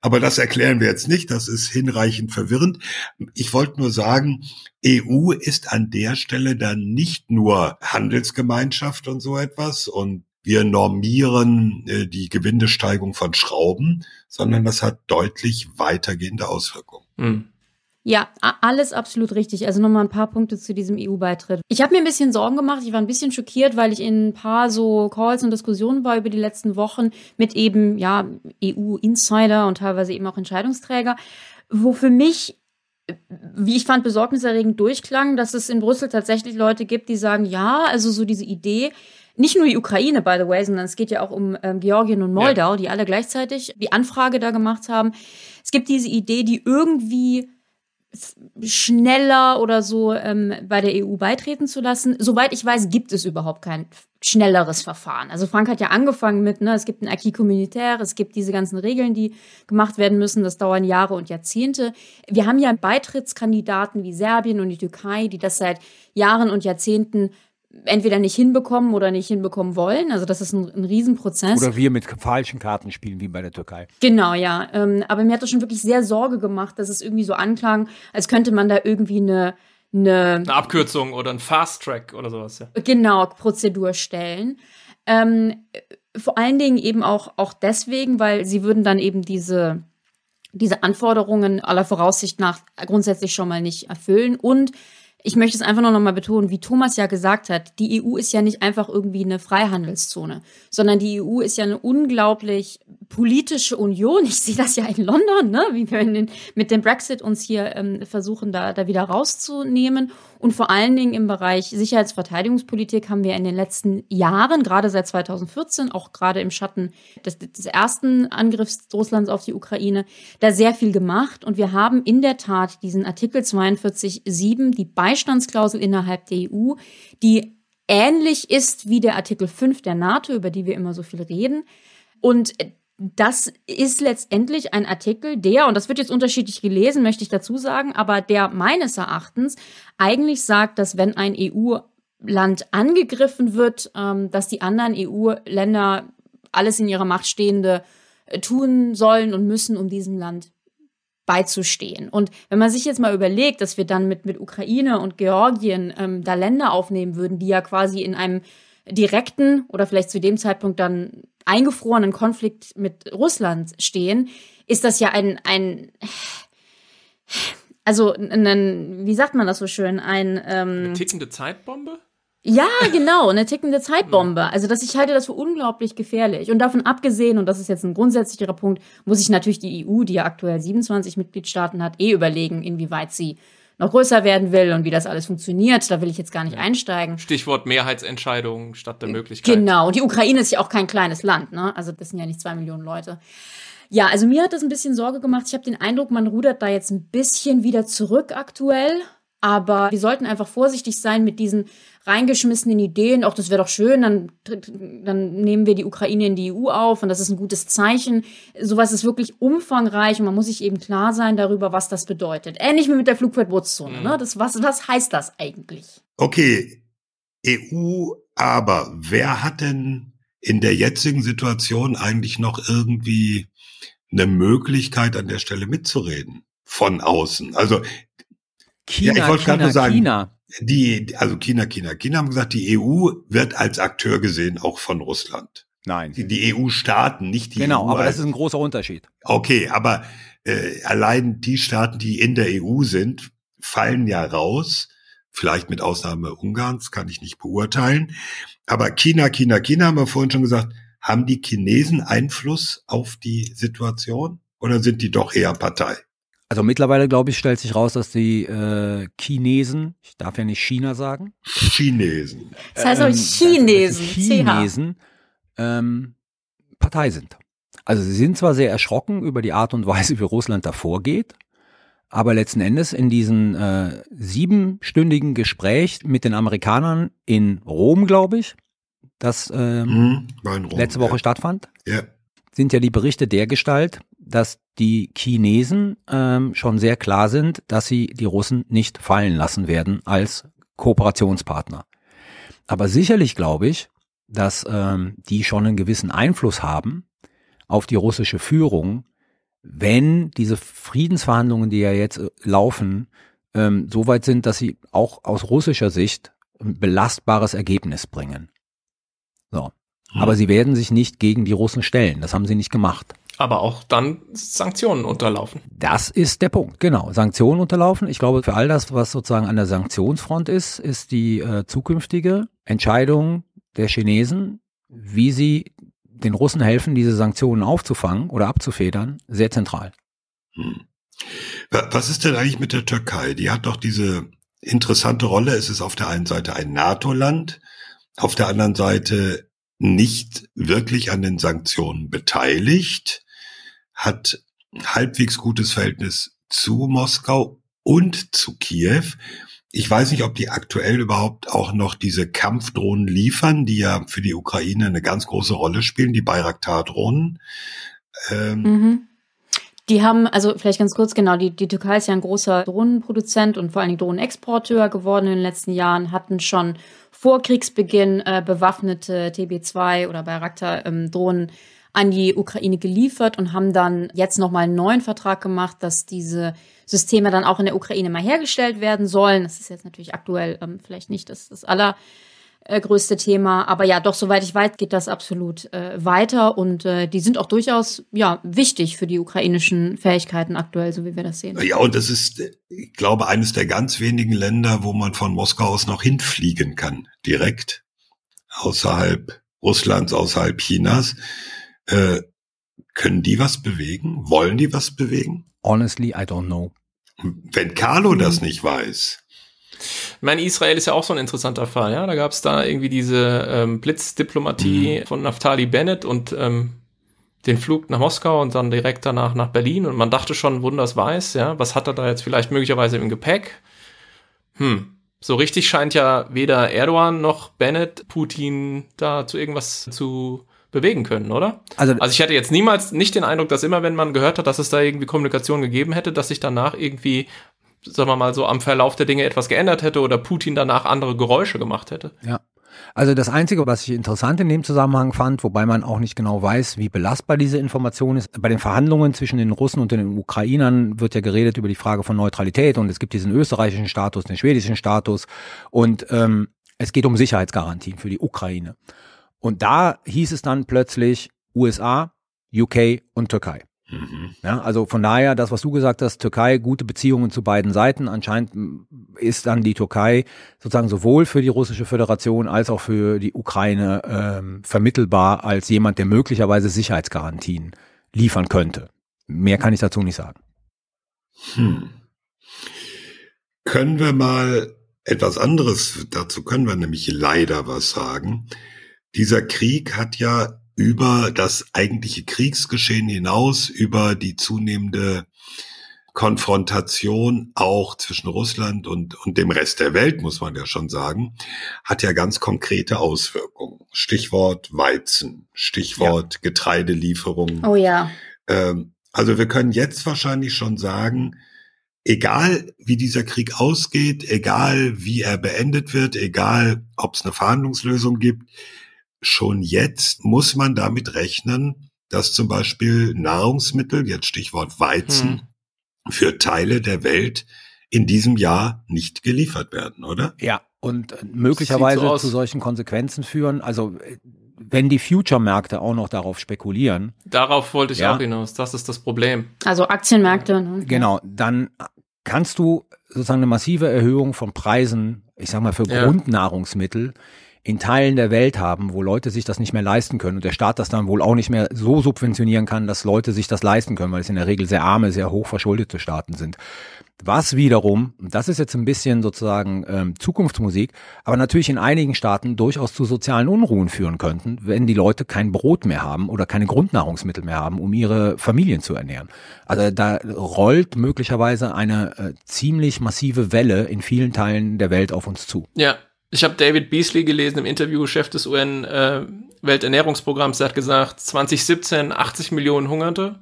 Aber das erklären wir jetzt nicht, das ist hinreichend verwirrend. Ich wollte nur sagen, EU ist an der Stelle dann nicht nur Handelsgemeinschaft und so etwas und wir normieren äh, die Gewindesteigung von Schrauben, sondern das hat deutlich weitergehende Auswirkungen. Mhm. Ja, alles absolut richtig. Also nochmal ein paar Punkte zu diesem EU-Beitritt. Ich habe mir ein bisschen Sorgen gemacht. Ich war ein bisschen schockiert, weil ich in ein paar so Calls und Diskussionen war über die letzten Wochen mit eben, ja, EU-Insider und teilweise eben auch Entscheidungsträger, wo für mich wie ich fand, besorgniserregend durchklang, dass es in Brüssel tatsächlich Leute gibt, die sagen, ja, also so diese Idee, nicht nur die Ukraine, by the way, sondern es geht ja auch um ähm, Georgien und Moldau, ja. die alle gleichzeitig die Anfrage da gemacht haben. Es gibt diese Idee, die irgendwie schneller oder so ähm, bei der EU beitreten zu lassen. Soweit ich weiß, gibt es überhaupt kein schnelleres Verfahren. Also Frank hat ja angefangen mit, ne, es gibt ein Acquis communautaire, es gibt diese ganzen Regeln, die gemacht werden müssen, das dauern Jahre und Jahrzehnte. Wir haben ja Beitrittskandidaten wie Serbien und die Türkei, die das seit Jahren und Jahrzehnten entweder nicht hinbekommen oder nicht hinbekommen wollen. Also das ist ein, ein Riesenprozess. Oder wir mit falschen Karten spielen, wie bei der Türkei. Genau, ja. Ähm, aber mir hat das schon wirklich sehr Sorge gemacht, dass es irgendwie so anklang, als könnte man da irgendwie eine eine, eine Abkürzung oder ein Fast Track oder sowas. Ja. Genau, Prozedur stellen. Ähm, vor allen Dingen eben auch, auch deswegen, weil sie würden dann eben diese, diese Anforderungen aller Voraussicht nach grundsätzlich schon mal nicht erfüllen und ich möchte es einfach noch mal betonen, wie Thomas ja gesagt hat, die EU ist ja nicht einfach irgendwie eine Freihandelszone, sondern die EU ist ja eine unglaublich politische Union. Ich sehe das ja in London, ne? wie wir den, mit dem Brexit uns hier ähm, versuchen, da, da wieder rauszunehmen. Und vor allen Dingen im Bereich Sicherheitsverteidigungspolitik haben wir in den letzten Jahren, gerade seit 2014, auch gerade im Schatten des, des ersten Angriffs Russlands auf die Ukraine, da sehr viel gemacht. Und wir haben in der Tat diesen Artikel 42.7, die Beistandsklausel innerhalb der EU, die ähnlich ist wie der Artikel 5 der NATO, über die wir immer so viel reden. Und das ist letztendlich ein Artikel, der, und das wird jetzt unterschiedlich gelesen, möchte ich dazu sagen, aber der meines Erachtens eigentlich sagt, dass wenn ein EU-Land angegriffen wird, ähm, dass die anderen EU-Länder alles in ihrer Macht Stehende äh, tun sollen und müssen, um diesem Land beizustehen. Und wenn man sich jetzt mal überlegt, dass wir dann mit, mit Ukraine und Georgien ähm, da Länder aufnehmen würden, die ja quasi in einem direkten oder vielleicht zu dem Zeitpunkt dann eingefrorenen Konflikt mit Russland stehen, ist das ja ein, ein also ein, wie sagt man das so schön, ein ähm, Eine tickende Zeitbombe? Ja, genau, eine tickende Zeitbombe. Also, dass ich halte das für unglaublich gefährlich. Und davon abgesehen, und das ist jetzt ein grundsätzlicherer Punkt, muss sich natürlich die EU, die ja aktuell 27 Mitgliedstaaten hat, eh überlegen, inwieweit sie noch größer werden will und wie das alles funktioniert. Da will ich jetzt gar nicht ja. einsteigen. Stichwort Mehrheitsentscheidung statt der Möglichkeit. Genau, und die Ukraine ist ja auch kein kleines Land, ne? Also das sind ja nicht zwei Millionen Leute. Ja, also mir hat das ein bisschen Sorge gemacht. Ich habe den Eindruck, man rudert da jetzt ein bisschen wieder zurück aktuell. Aber wir sollten einfach vorsichtig sein mit diesen reingeschmissenen Ideen. Auch das wäre doch schön, dann, dann nehmen wir die Ukraine in die EU auf und das ist ein gutes Zeichen. Sowas ist wirklich umfangreich und man muss sich eben klar sein darüber, was das bedeutet. Ähnlich wie mit der Flugverbotszone. Mhm. Ne? Das, was, was heißt das eigentlich? Okay, EU, aber wer hat denn in der jetzigen Situation eigentlich noch irgendwie eine Möglichkeit an der Stelle mitzureden? Von außen. Also China, ja, ich wollte gerade sagen, China. Die, also China, China, China haben gesagt, die EU wird als Akteur gesehen, auch von Russland. Nein. Die, die EU-Staaten, nicht die genau, EU. Genau, aber das ist ein großer Unterschied. Okay, aber äh, allein die Staaten, die in der EU sind, fallen ja raus. Vielleicht mit Ausnahme Ungarns, kann ich nicht beurteilen. Aber China, China, China haben wir vorhin schon gesagt, haben die Chinesen Einfluss auf die Situation oder sind die doch eher Partei? Also mittlerweile, glaube ich, stellt sich raus, dass die äh, Chinesen, ich darf ja nicht China sagen. Chinesen. Das heißt auch ähm, Chinesen. Chinesen ähm, Partei sind. Also sie sind zwar sehr erschrocken über die Art und Weise, wie Russland da vorgeht, aber letzten Endes in diesem äh, siebenstündigen Gespräch mit den Amerikanern in Rom, glaube ich, das ähm, hm, Rom, letzte Woche ja. stattfand, ja. sind ja die Berichte der Gestalt, dass die Chinesen ähm, schon sehr klar sind, dass sie die Russen nicht fallen lassen werden als Kooperationspartner. Aber sicherlich glaube ich, dass ähm, die schon einen gewissen Einfluss haben auf die russische Führung, wenn diese Friedensverhandlungen, die ja jetzt äh, laufen, ähm, so weit sind, dass sie auch aus russischer Sicht ein belastbares Ergebnis bringen. So. Hm. Aber sie werden sich nicht gegen die Russen stellen. Das haben sie nicht gemacht aber auch dann Sanktionen unterlaufen. Das ist der Punkt, genau. Sanktionen unterlaufen. Ich glaube, für all das, was sozusagen an der Sanktionsfront ist, ist die äh, zukünftige Entscheidung der Chinesen, wie sie den Russen helfen, diese Sanktionen aufzufangen oder abzufedern, sehr zentral. Hm. Was ist denn eigentlich mit der Türkei? Die hat doch diese interessante Rolle. Es ist auf der einen Seite ein NATO-Land, auf der anderen Seite nicht wirklich an den Sanktionen beteiligt, hat halbwegs gutes Verhältnis zu Moskau und zu Kiew. Ich weiß nicht, ob die aktuell überhaupt auch noch diese Kampfdrohnen liefern, die ja für die Ukraine eine ganz große Rolle spielen, die Bayraktar-Drohnen. Ähm, mhm. Die haben, also vielleicht ganz kurz, genau, die, die Türkei ist ja ein großer Drohnenproduzent und vor allen Dingen Drohnenexporteur geworden in den letzten Jahren, hatten schon vor Kriegsbeginn äh, bewaffnete TB2 oder Bayraktar-Drohnen ähm, an die Ukraine geliefert und haben dann jetzt nochmal einen neuen Vertrag gemacht, dass diese Systeme dann auch in der Ukraine mal hergestellt werden sollen. Das ist jetzt natürlich aktuell ähm, vielleicht nicht das, das aller äh, größte Thema. Aber ja, doch, soweit ich weiß, geht das absolut äh, weiter und äh, die sind auch durchaus ja wichtig für die ukrainischen Fähigkeiten aktuell, so wie wir das sehen. Ja, und das ist, ich glaube, eines der ganz wenigen Länder, wo man von Moskau aus noch hinfliegen kann, direkt außerhalb Russlands, außerhalb Chinas. Äh, können die was bewegen? Wollen die was bewegen? Honestly, I don't know. Wenn Carlo das nicht weiß. Ich meine, Israel ist ja auch so ein interessanter Fall, ja. Da gab es da irgendwie diese ähm, Blitzdiplomatie mhm. von Naftali Bennett und ähm, den Flug nach Moskau und dann direkt danach nach Berlin und man dachte schon, wunders weiß, ja, was hat er da jetzt vielleicht möglicherweise im Gepäck? Hm, so richtig scheint ja weder Erdogan noch Bennett Putin da zu irgendwas zu bewegen können, oder? Also, also ich hatte jetzt niemals nicht den Eindruck, dass immer, wenn man gehört hat, dass es da irgendwie Kommunikation gegeben hätte, dass sich danach irgendwie, sagen wir mal so, am Verlauf der Dinge etwas geändert hätte oder Putin danach andere Geräusche gemacht hätte. Ja. Also das Einzige, was ich interessant in dem Zusammenhang fand, wobei man auch nicht genau weiß, wie belastbar diese Information ist, bei den Verhandlungen zwischen den Russen und den Ukrainern wird ja geredet über die Frage von Neutralität und es gibt diesen österreichischen Status, den schwedischen Status und ähm, es geht um Sicherheitsgarantien für die Ukraine. Und da hieß es dann plötzlich USA, UK und Türkei. Mhm. Ja, also von daher, das, was du gesagt hast, Türkei, gute Beziehungen zu beiden Seiten. Anscheinend ist dann die Türkei sozusagen sowohl für die russische Föderation als auch für die Ukraine ähm, vermittelbar als jemand, der möglicherweise Sicherheitsgarantien liefern könnte. Mehr kann ich dazu nicht sagen. Hm. Können wir mal etwas anderes, dazu können wir nämlich leider was sagen. Dieser Krieg hat ja über das eigentliche Kriegsgeschehen hinaus, über die zunehmende Konfrontation auch zwischen Russland und, und dem Rest der Welt, muss man ja schon sagen, hat ja ganz konkrete Auswirkungen. Stichwort Weizen, Stichwort ja. Getreidelieferung. Oh ja. Ähm, also wir können jetzt wahrscheinlich schon sagen, egal wie dieser Krieg ausgeht, egal wie er beendet wird, egal ob es eine Verhandlungslösung gibt, schon jetzt muss man damit rechnen, dass zum Beispiel Nahrungsmittel, jetzt Stichwort Weizen, hm. für Teile der Welt in diesem Jahr nicht geliefert werden, oder? Ja, und möglicherweise so zu solchen Konsequenzen führen. Also wenn die Future-Märkte auch noch darauf spekulieren. Darauf wollte ich ja, auch hinaus. Das ist das Problem. Also Aktienmärkte. Ne? Genau, dann kannst du sozusagen eine massive Erhöhung von Preisen, ich sag mal für ja. Grundnahrungsmittel in Teilen der Welt haben, wo Leute sich das nicht mehr leisten können und der Staat das dann wohl auch nicht mehr so subventionieren kann, dass Leute sich das leisten können, weil es in der Regel sehr arme, sehr hoch verschuldete Staaten sind. Was wiederum, das ist jetzt ein bisschen sozusagen ähm, Zukunftsmusik, aber natürlich in einigen Staaten durchaus zu sozialen Unruhen führen könnten, wenn die Leute kein Brot mehr haben oder keine Grundnahrungsmittel mehr haben, um ihre Familien zu ernähren. Also da rollt möglicherweise eine äh, ziemlich massive Welle in vielen Teilen der Welt auf uns zu. Ja, ich habe David Beasley gelesen im Interview, Chef des UN äh, Welternährungsprogramms, der hat gesagt, 2017 80 Millionen Hungerte,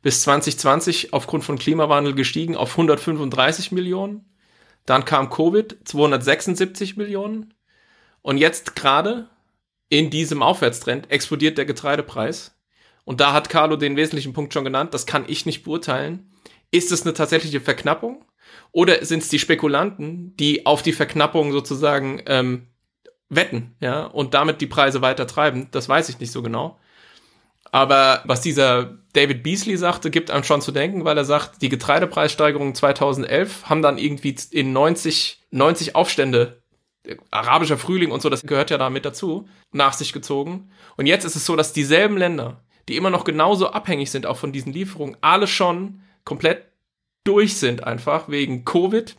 bis 2020 aufgrund von Klimawandel gestiegen auf 135 Millionen. Dann kam Covid, 276 Millionen. Und jetzt gerade in diesem Aufwärtstrend explodiert der Getreidepreis. Und da hat Carlo den wesentlichen Punkt schon genannt, das kann ich nicht beurteilen. Ist es eine tatsächliche Verknappung? Oder sind es die Spekulanten, die auf die Verknappung sozusagen ähm, wetten, ja, und damit die Preise weiter treiben? Das weiß ich nicht so genau. Aber was dieser David Beasley sagte, gibt einem schon zu denken, weil er sagt, die Getreidepreissteigerungen 2011 haben dann irgendwie in 90, 90 Aufstände, arabischer Frühling und so, das gehört ja da mit dazu, nach sich gezogen. Und jetzt ist es so, dass dieselben Länder, die immer noch genauso abhängig sind auch von diesen Lieferungen, alle schon komplett durch sind einfach wegen Covid,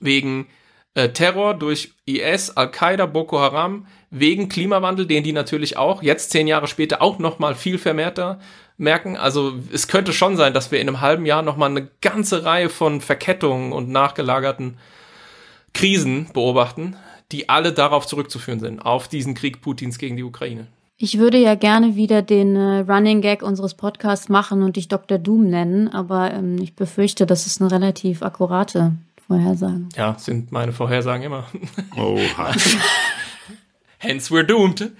wegen äh, Terror durch IS, Al-Qaida, Boko Haram, wegen Klimawandel, den die natürlich auch jetzt zehn Jahre später auch noch mal viel vermehrter merken. Also es könnte schon sein, dass wir in einem halben Jahr noch mal eine ganze Reihe von Verkettungen und nachgelagerten Krisen beobachten, die alle darauf zurückzuführen sind, auf diesen Krieg Putins gegen die Ukraine. Ich würde ja gerne wieder den äh, Running Gag unseres Podcasts machen und dich Dr. Doom nennen, aber ähm, ich befürchte, das ist eine relativ akkurate Vorhersage. Ja, sind meine Vorhersagen immer. Oha. Hence we're doomed.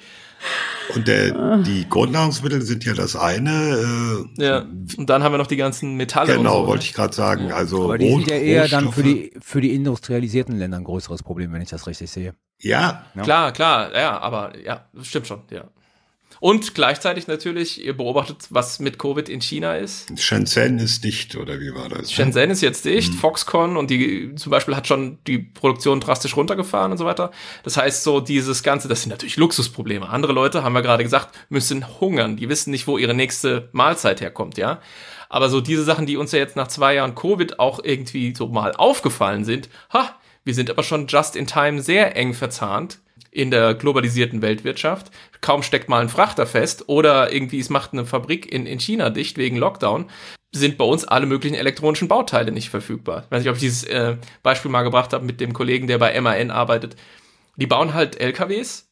Und der, die Grundnahrungsmittel sind ja das eine. Äh, ja, und dann haben wir noch die ganzen Metalle. Genau, so, wollte ich gerade sagen. Also Aber die sind ja eher dann für die, für die industrialisierten Länder ein größeres Problem, wenn ich das richtig sehe. Ja. ja. Klar, klar, ja, aber ja, stimmt schon, ja. Und gleichzeitig natürlich, ihr beobachtet, was mit Covid in China ist. Shenzhen ist dicht, oder wie war das? Shenzhen ist jetzt dicht, mhm. Foxconn und die zum Beispiel hat schon die Produktion drastisch runtergefahren und so weiter. Das heißt, so dieses Ganze, das sind natürlich Luxusprobleme. Andere Leute, haben wir gerade gesagt, müssen hungern. Die wissen nicht, wo ihre nächste Mahlzeit herkommt, ja. Aber so diese Sachen, die uns ja jetzt nach zwei Jahren Covid auch irgendwie so mal aufgefallen sind, ha, wir sind aber schon just in time sehr eng verzahnt in der globalisierten Weltwirtschaft. Kaum steckt mal ein Frachter fest oder irgendwie es macht eine Fabrik in, in China dicht wegen Lockdown, sind bei uns alle möglichen elektronischen Bauteile nicht verfügbar. Ich weiß nicht, ob ich dieses äh, Beispiel mal gebracht habe mit dem Kollegen, der bei MAN arbeitet. Die bauen halt LKWs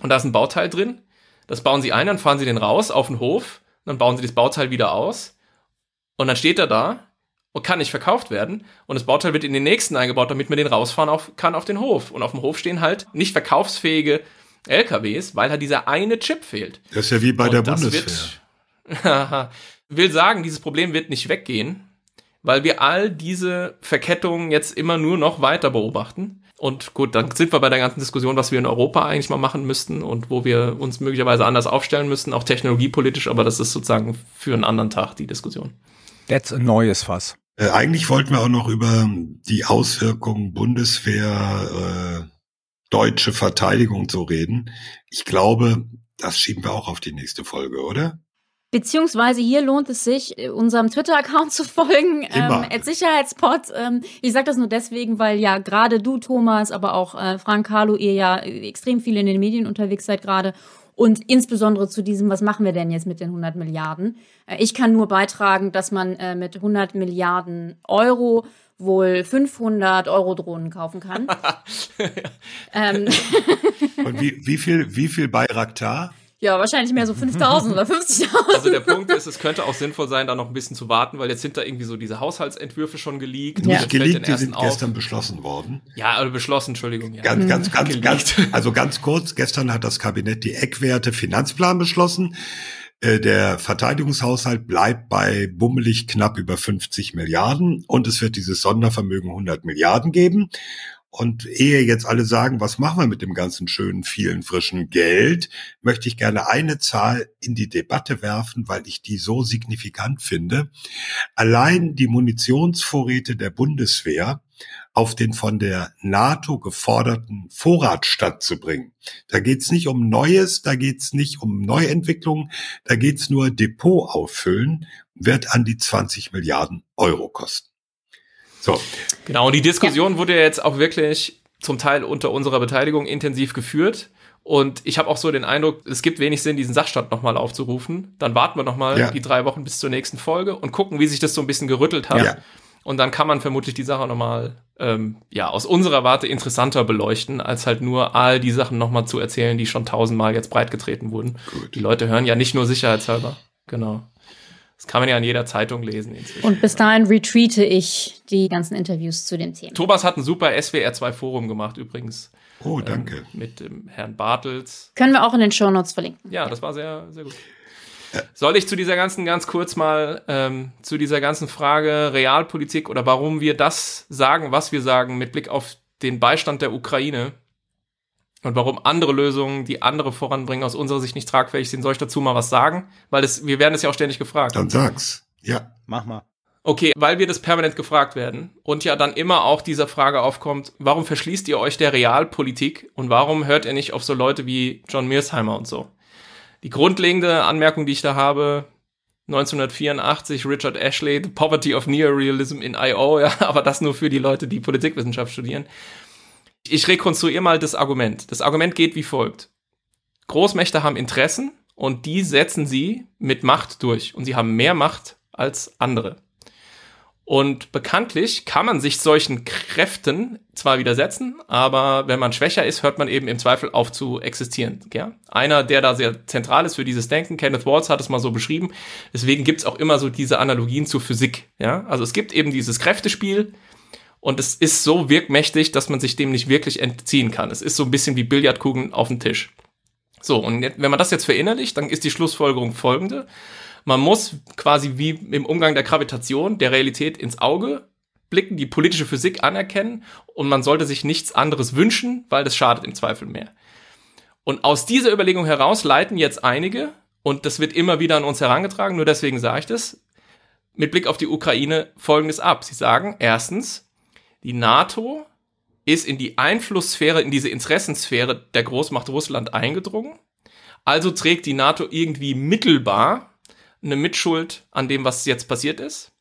und da ist ein Bauteil drin, Das bauen sie ein, dann fahren sie den raus auf den Hof, dann bauen sie das Bauteil wieder aus und dann steht er da und kann nicht verkauft werden und das Bauteil wird in den nächsten eingebaut, damit man den rausfahren auf, kann auf den Hof. Und auf dem Hof stehen halt nicht verkaufsfähige LKWs, weil halt dieser eine Chip fehlt. Das ist ja wie bei Und der das Bundeswehr. Wird, will sagen, dieses Problem wird nicht weggehen, weil wir all diese Verkettungen jetzt immer nur noch weiter beobachten. Und gut, dann sind wir bei der ganzen Diskussion, was wir in Europa eigentlich mal machen müssten und wo wir uns möglicherweise anders aufstellen müssten, auch technologiepolitisch, aber das ist sozusagen für einen anderen Tag die Diskussion. That's ein neues Fass. Äh, eigentlich wollten wir auch noch über die Auswirkungen Bundeswehr, äh, deutsche Verteidigung so reden. Ich glaube, das schieben wir auch auf die nächste Folge, oder? Beziehungsweise hier lohnt es sich, äh, unserem Twitter-Account zu folgen, Immer. ähm, at Sicherheitspot. Ähm, ich sage das nur deswegen, weil ja gerade du, Thomas, aber auch äh, Frank Carlo, ihr ja äh, extrem viel in den Medien unterwegs seid gerade. Und insbesondere zu diesem, was machen wir denn jetzt mit den 100 Milliarden? Äh, ich kann nur beitragen, dass man äh, mit 100 Milliarden Euro wohl 500 Euro-Drohnen kaufen kann. ähm, Und wie, wie viel, wie viel Bayraktar? Ja, wahrscheinlich mehr so 5000 oder 50.000. Also der Punkt ist, es könnte auch sinnvoll sein, da noch ein bisschen zu warten, weil jetzt sind da irgendwie so diese Haushaltsentwürfe schon geleakt. Ja. Den Geleakt, die ersten sind auf. gestern beschlossen worden. Ja, also beschlossen, Entschuldigung. Ja. Ganz, ganz, ganz, Geleakt. ganz, also ganz kurz. Gestern hat das Kabinett die Eckwerte Finanzplan beschlossen. Äh, Der Verteidigungshaushalt bleibt bei bummelig knapp über 50 Milliarden und es wird dieses Sondervermögen 100 Milliarden geben. Und ehe jetzt alle sagen, was machen wir mit dem ganzen schönen, vielen, frischen Geld, möchte ich gerne eine Zahl in die Debatte werfen, weil ich die so signifikant finde. Allein die Munitionsvorräte der Bundeswehr auf den von der NATO geforderten Vorratsstand zu bringen. Da geht's nicht um Neues, da geht's nicht um Neuentwicklung, da geht's nur Depot auffüllen, wird an die 20 Milliarden Euro kosten. So, Genau, und die Diskussion wurde ja jetzt auch wirklich zum Teil unter unserer Beteiligung intensiv geführt. Und ich habe auch so den Eindruck, es gibt wenig Sinn, diesen Sachstand nochmal aufzurufen. Dann warten wir nochmal Ja. die drei Wochen bis zur nächsten Folge und gucken, wie sich das so ein bisschen gerüttelt hat. Ja. Und dann kann man vermutlich die Sache nochmal, ähm, ja, aus unserer Warte interessanter beleuchten, als halt nur all die Sachen nochmal zu erzählen, die schon tausendmal jetzt breitgetreten wurden. Gut. Die Leute hören ja nicht nur sicherheitshalber. Genau. Das kann man ja in jeder Zeitung lesen inzwischen. Und bis dahin retweete ich die ganzen Interviews zu dem Thema. Thomas hat ein super SWR2 Forum gemacht übrigens. oh, ähm, danke. mit dem Herrn Bartels. Können wir auch in den Shownotes verlinken. Ja, das war sehr, sehr gut. Soll ich zu dieser ganzen, ganz kurz mal, ähm, zu dieser ganzen Frage Realpolitik oder warum wir das sagen, was wir sagen, mit Blick auf den Beistand der Ukraine und warum andere Lösungen, die andere voranbringen, aus unserer Sicht nicht tragfähig sind, soll ich dazu mal was sagen? Weil das, wir werden es ja auch ständig gefragt. Dann sag's. Ja. Mach mal. Okay, weil wir das permanent gefragt werden und ja dann immer auch diese Frage aufkommt, warum verschließt ihr euch der Realpolitik und warum hört ihr nicht auf so Leute wie John Mearsheimer und so? Die grundlegende Anmerkung, die ich da habe, 1984 Richard Ashley, The Poverty of Neorealism in I.O., ja, aber das nur für die Leute, die Politikwissenschaft studieren. Ich rekonstruiere mal das Argument. Das Argument geht wie folgt. Großmächte haben Interessen und die setzen sie mit Macht durch und sie haben mehr Macht als andere. Und bekanntlich kann man sich solchen Kräften zwar widersetzen, aber wenn man schwächer ist, hört man eben im Zweifel auf zu existieren. Ja? Einer, der da sehr zentral ist für dieses Denken, Kenneth Waltz hat es mal so beschrieben, deswegen gibt's auch immer so diese Analogien zur Physik. Ja? Also es gibt eben dieses Kräftespiel und es ist so wirkmächtig, dass man sich dem nicht wirklich entziehen kann. Es ist so ein bisschen wie Billardkugeln auf dem Tisch. So, und wenn man das jetzt verinnerlicht, dann ist die Schlussfolgerung folgende. Man muss quasi wie im Umgang der Gravitation der Realität ins Auge blicken, die politische Physik anerkennen und man sollte sich nichts anderes wünschen, weil das schadet im Zweifel mehr. Und aus dieser Überlegung heraus leiten jetzt einige, und das wird immer wieder an uns herangetragen, nur deswegen sage ich das, mit Blick auf die Ukraine folgendes ab. Sie sagen, erstens, die NATO ist in die Einflusssphäre, in diese Interessensphäre der Großmacht Russland eingedrungen. Also trägt die NATO irgendwie mittelbar eine Mitschuld an dem, was jetzt passiert ist.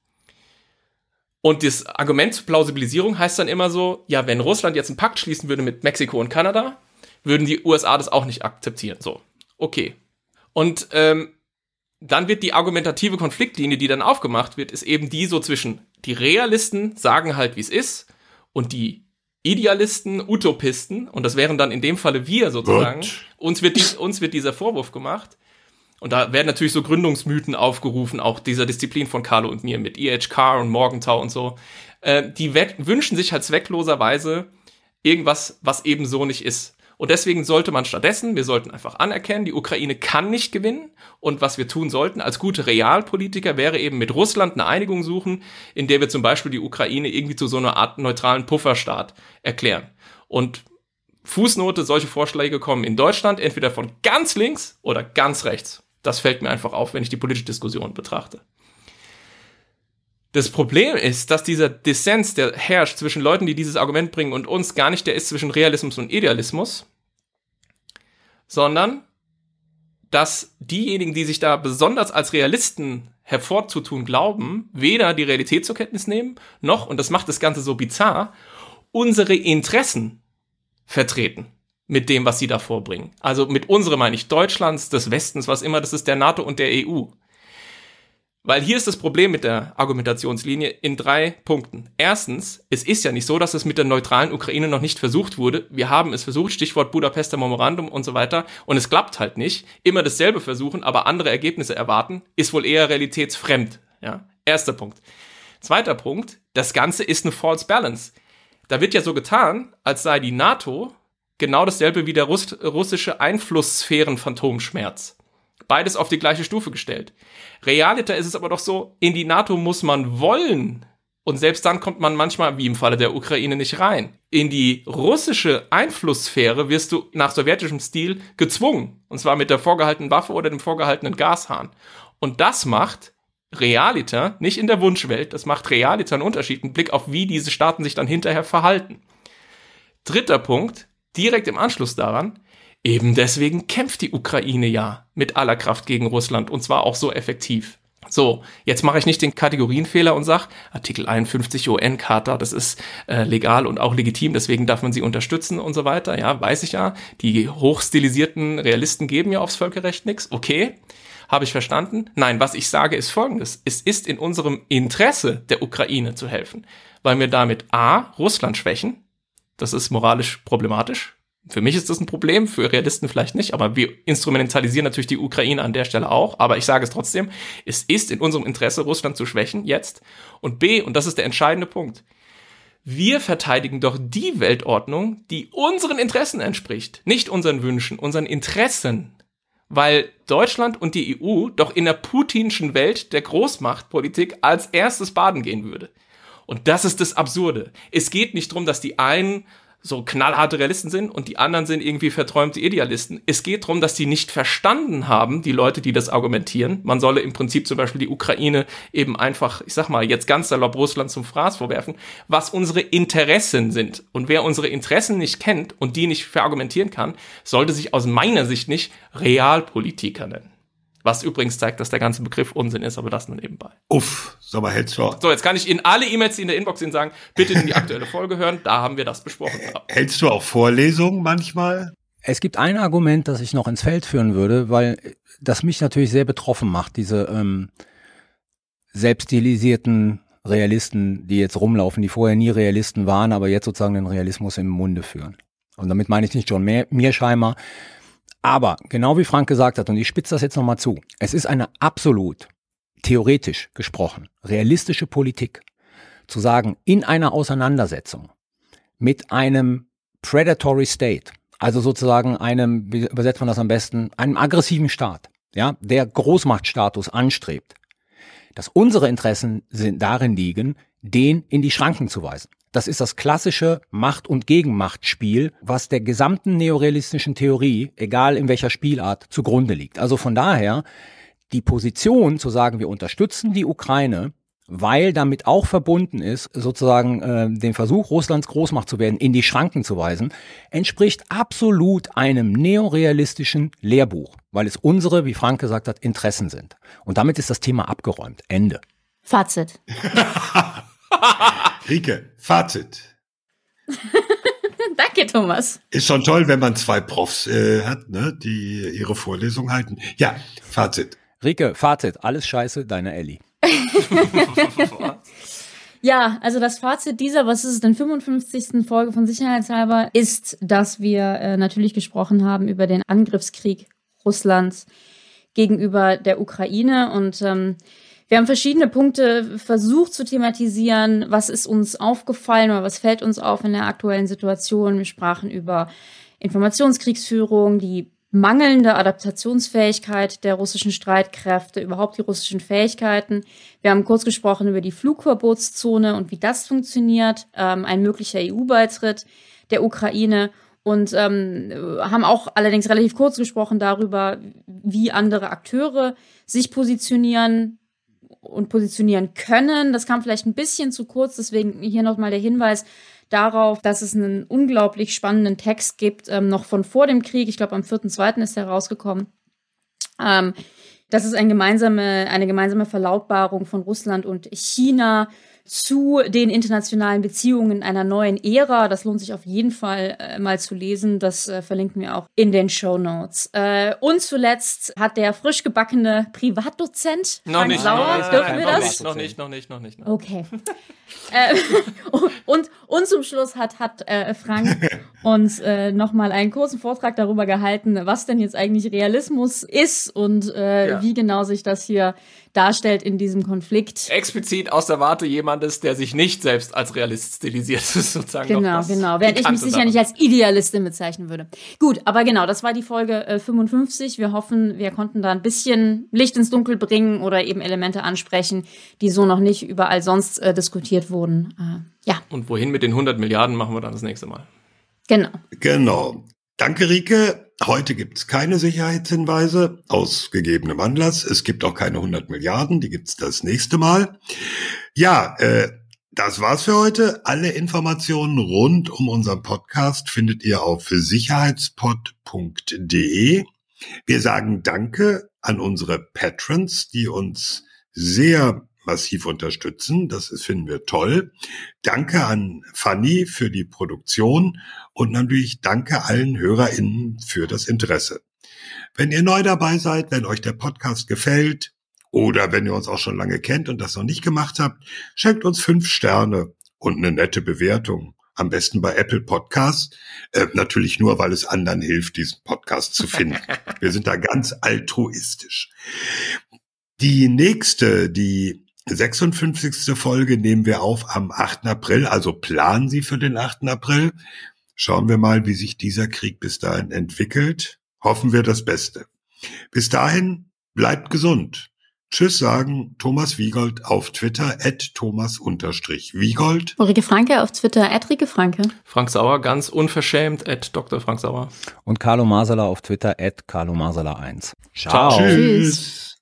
Und das Argument zur Plausibilisierung heißt dann immer so, ja, wenn Russland jetzt einen Pakt schließen würde mit Mexiko und Kanada, würden die USA das auch nicht akzeptieren. So, okay. Und ähm, dann wird die argumentative Konfliktlinie, die dann aufgemacht wird, ist eben die so zwischen die Realisten sagen halt, wie es ist, und die Idealisten, Utopisten, und das wären dann in dem Falle wir sozusagen, uns wird, die, uns wird dieser Vorwurf gemacht. Und da werden natürlich so Gründungsmythen aufgerufen, auch dieser Disziplin von Carlo und mir mit EHK und Morgenthau und so. Äh, die wünschen sich halt zweckloserweise irgendwas, was eben so nicht ist. Und deswegen sollte man stattdessen, wir sollten einfach anerkennen, die Ukraine kann nicht gewinnen. Und was wir tun sollten als gute Realpolitiker wäre eben mit Russland eine Einigung suchen, in der wir zum Beispiel die Ukraine irgendwie zu so einer Art neutralen Pufferstaat erklären. Und Fußnote, solche Vorschläge kommen in Deutschland entweder von ganz links oder ganz rechts. Das fällt mir einfach auf, wenn ich die politische Diskussion betrachte. Das Problem ist, dass dieser Dissens, der herrscht zwischen Leuten, die dieses Argument bringen und uns, gar nicht der ist zwischen Realismus und Idealismus, sondern dass diejenigen, die sich da besonders als Realisten hervorzutun glauben, weder die Realität zur Kenntnis nehmen, noch, und das macht das Ganze so bizarr, unsere Interessen vertreten mit dem, was sie da vorbringen. Also mit unserem meine ich Deutschlands, des Westens, was immer, das ist der NATO und der EU. Weil hier ist das Problem mit der Argumentationslinie in drei Punkten. Erstens, es ist ja nicht so, dass es mit der neutralen Ukraine noch nicht versucht wurde. Wir haben es versucht, Stichwort Budapester Memorandum und so weiter. Und es klappt halt nicht. Immer dasselbe versuchen, aber andere Ergebnisse erwarten, ist wohl eher realitätsfremd. Ja, erster Punkt. Zweiter Punkt, das Ganze ist eine False Balance. Da wird ja so getan, als sei die NATO genau dasselbe wie der Russ russische Einflusssphären-Phantomschmerz. Beides auf die gleiche Stufe gestellt. Realiter ist es aber doch so, in die NATO muss man wollen. Und selbst dann kommt man manchmal, wie im Falle der Ukraine, nicht rein. In die russische Einflusssphäre wirst du nach sowjetischem Stil gezwungen. Und zwar mit der vorgehaltenen Waffe oder dem vorgehaltenen Gashahn. Und das macht Realiter, nicht in der Wunschwelt, das macht Realiter einen Unterschied, einen Blick auf, wie diese Staaten sich dann hinterher verhalten. Dritter Punkt, direkt im Anschluss daran, Eben deswegen kämpft die Ukraine ja mit aller Kraft gegen Russland und zwar auch so effektiv. So, jetzt mache ich nicht den Kategorienfehler und sage, Artikel 51 UN-Charta, das ist äh, legal und auch legitim, deswegen darf man sie unterstützen und so weiter. Ja, weiß ich ja. Die hochstilisierten Realisten geben ja aufs Völkerrecht nichts. Okay, habe ich verstanden. Nein, was ich sage ist folgendes. Es ist in unserem Interesse der Ukraine zu helfen, weil wir damit A, Russland schwächen. Das ist moralisch problematisch. Für mich ist das ein Problem, für Realisten vielleicht nicht, aber wir instrumentalisieren natürlich die Ukraine an der Stelle auch. Aber ich sage es trotzdem, es ist in unserem Interesse, Russland zu schwächen jetzt. Und B, und das ist der entscheidende Punkt, wir verteidigen doch die Weltordnung, die unseren Interessen entspricht, nicht unseren Wünschen, unseren Interessen. Weil Deutschland und die EU doch in der putinschen Welt der Großmachtpolitik als erstes baden gehen würde. Und das ist das Absurde. Es geht nicht darum, dass die einen so knallharte Realisten sind und die anderen sind irgendwie verträumte Idealisten. Es geht darum, dass die nicht verstanden haben, die Leute, die das argumentieren. Man solle im Prinzip zum Beispiel die Ukraine eben einfach, ich sag mal, jetzt ganz salopp Russland zum Fraß vorwerfen, was unsere Interessen sind. Und wer unsere Interessen nicht kennt und die nicht verargumentieren kann, sollte sich aus meiner Sicht nicht Realpolitiker nennen. Was übrigens zeigt, dass der ganze Begriff Unsinn ist, aber das nur nebenbei. Uff, sag mal, hältst du So, jetzt kann ich in alle E-Mails, die in der Inbox sind, sagen, bitte in die aktuelle Folge hören, da haben wir das besprochen. Hältst du auch Vorlesungen manchmal? Es gibt ein Argument, das ich noch ins Feld führen würde, weil das mich natürlich sehr betroffen macht, diese ähm, selbststilisierten Realisten, die jetzt rumlaufen, die vorher nie Realisten waren, aber jetzt sozusagen den Realismus im Munde führen. Und damit meine ich nicht John Mearsheimer, aber genau wie Frank gesagt hat, und ich spitze das jetzt nochmal zu, es ist eine absolut, theoretisch gesprochen, realistische Politik, zu sagen, in einer Auseinandersetzung mit einem predatory state, also sozusagen einem, wie übersetzt man das am besten, einem aggressiven Staat, ja, der Großmachtstatus anstrebt, dass unsere Interessen sind darin liegen, den in die Schranken zu weisen. Das ist das klassische Macht- und Gegenmachtspiel, was der gesamten neorealistischen Theorie, egal in welcher Spielart, zugrunde liegt. Also von daher die Position zu sagen, wir unterstützen die Ukraine, weil damit auch verbunden ist, sozusagen äh, den Versuch, Russlands Großmacht zu werden, in die Schranken zu weisen, entspricht absolut einem neorealistischen Lehrbuch, weil es unsere, wie Frank gesagt hat, Interessen sind. Und damit ist das Thema abgeräumt. Ende. Fazit. Rike, Fazit. Danke, Thomas. Ist schon toll, wenn man zwei Profs äh, hat, ne, die ihre Vorlesung halten. Ja, Fazit. Rike, Fazit. Alles scheiße, deine Ellie. Ja, also das Fazit dieser, was ist es denn, 55. Folge von Sicherheitshalber, ist, dass wir äh, natürlich gesprochen haben über den Angriffskrieg Russlands gegenüber der Ukraine und ähm, wir haben verschiedene Punkte versucht zu thematisieren. Was ist uns aufgefallen oder was fällt uns auf in der aktuellen Situation? Wir sprachen über Informationskriegsführung, die mangelnde Adaptationsfähigkeit der russischen Streitkräfte, überhaupt die russischen Fähigkeiten. Wir haben kurz gesprochen über die Flugverbotszone und wie das funktioniert, ähm, ein möglicher EU-Beitritt der Ukraine und ähm, haben auch allerdings relativ kurz gesprochen darüber, wie andere Akteure sich positionieren und positionieren können. Das kam vielleicht ein bisschen zu kurz, deswegen hier nochmal der Hinweis, darauf, dass es einen unglaublich spannenden Text gibt, ähm, noch von vor dem Krieg. Ich glaube, am 4.2. ist er rausgekommen. Ähm, das ist ein gemeinsame, eine gemeinsame Verlautbarung von Russland und China zu den internationalen Beziehungen einer neuen Ära. Das lohnt sich auf jeden Fall äh, mal zu lesen. Das äh, verlinken wir auch in den Show Notes. Äh, und zuletzt hat der frisch gebackene Privatdozent noch Frank nicht, Sauer, noch, dürfen wir das? Nicht, noch nicht, noch nicht, noch nicht. Noch nicht. Okay. äh, und, und zum Schluss hat, hat äh, Frank uns äh, nochmal einen kurzen Vortrag darüber gehalten, was denn jetzt eigentlich Realismus ist und äh, Ja. wie genau sich das hier darstellt in diesem Konflikt. Explizit aus der Warte jemandes, der sich nicht selbst als Realist stilisiert, das ist sozusagen noch Genau, das genau. Während ich mich sicher nicht als Idealistin bezeichnen würde. Gut, aber genau, das war die Folge äh, 55. Wir hoffen, wir konnten da ein bisschen Licht ins Dunkel bringen oder eben Elemente ansprechen, die so noch nicht überall sonst äh, diskutiert wurden. Äh, ja, Und wohin mit den 100 Milliarden machen wir dann das nächste Mal. genau. Genau. Danke, Rike. Heute gibt es keine Sicherheitshinweise aus gegebenem Anlass. Es gibt auch keine 100 Milliarden, die gibt es das nächste Mal. Ja, äh, das war's für heute. Alle Informationen rund um unseren Podcast findet ihr auf sicherheitspod.de. Wir sagen Danke an unsere Patrons, die uns sehr massiv unterstützen. Das ist, finden wir toll. Danke an Fanny für die Produktion und natürlich danke allen HörerInnen für das Interesse. Wenn ihr neu dabei seid, wenn euch der Podcast gefällt oder wenn ihr uns auch schon lange kennt und das noch nicht gemacht habt, schenkt uns fünf Sterne und eine nette Bewertung. Am besten bei Apple Podcasts. Äh, natürlich nur, weil es anderen hilft, diesen Podcast zu finden. Wir sind da ganz altruistisch. Die nächste, die 56. Folge nehmen wir auf am 8. April, also planen Sie für den 8. April. Schauen wir mal, wie sich dieser Krieg bis dahin entwickelt. Hoffen wir das Beste. Bis dahin, bleibt gesund. Tschüss sagen Thomas Wiegold auf Twitter at Thomas-Wiegold. Ulrike Franke auf Twitter, Rike Franke. Frank Sauer, ganz unverschämt, at Dr. Frank Sauer. Und Carlo Masala auf Twitter at Carlo Masala 1. Ciao. Tschüss.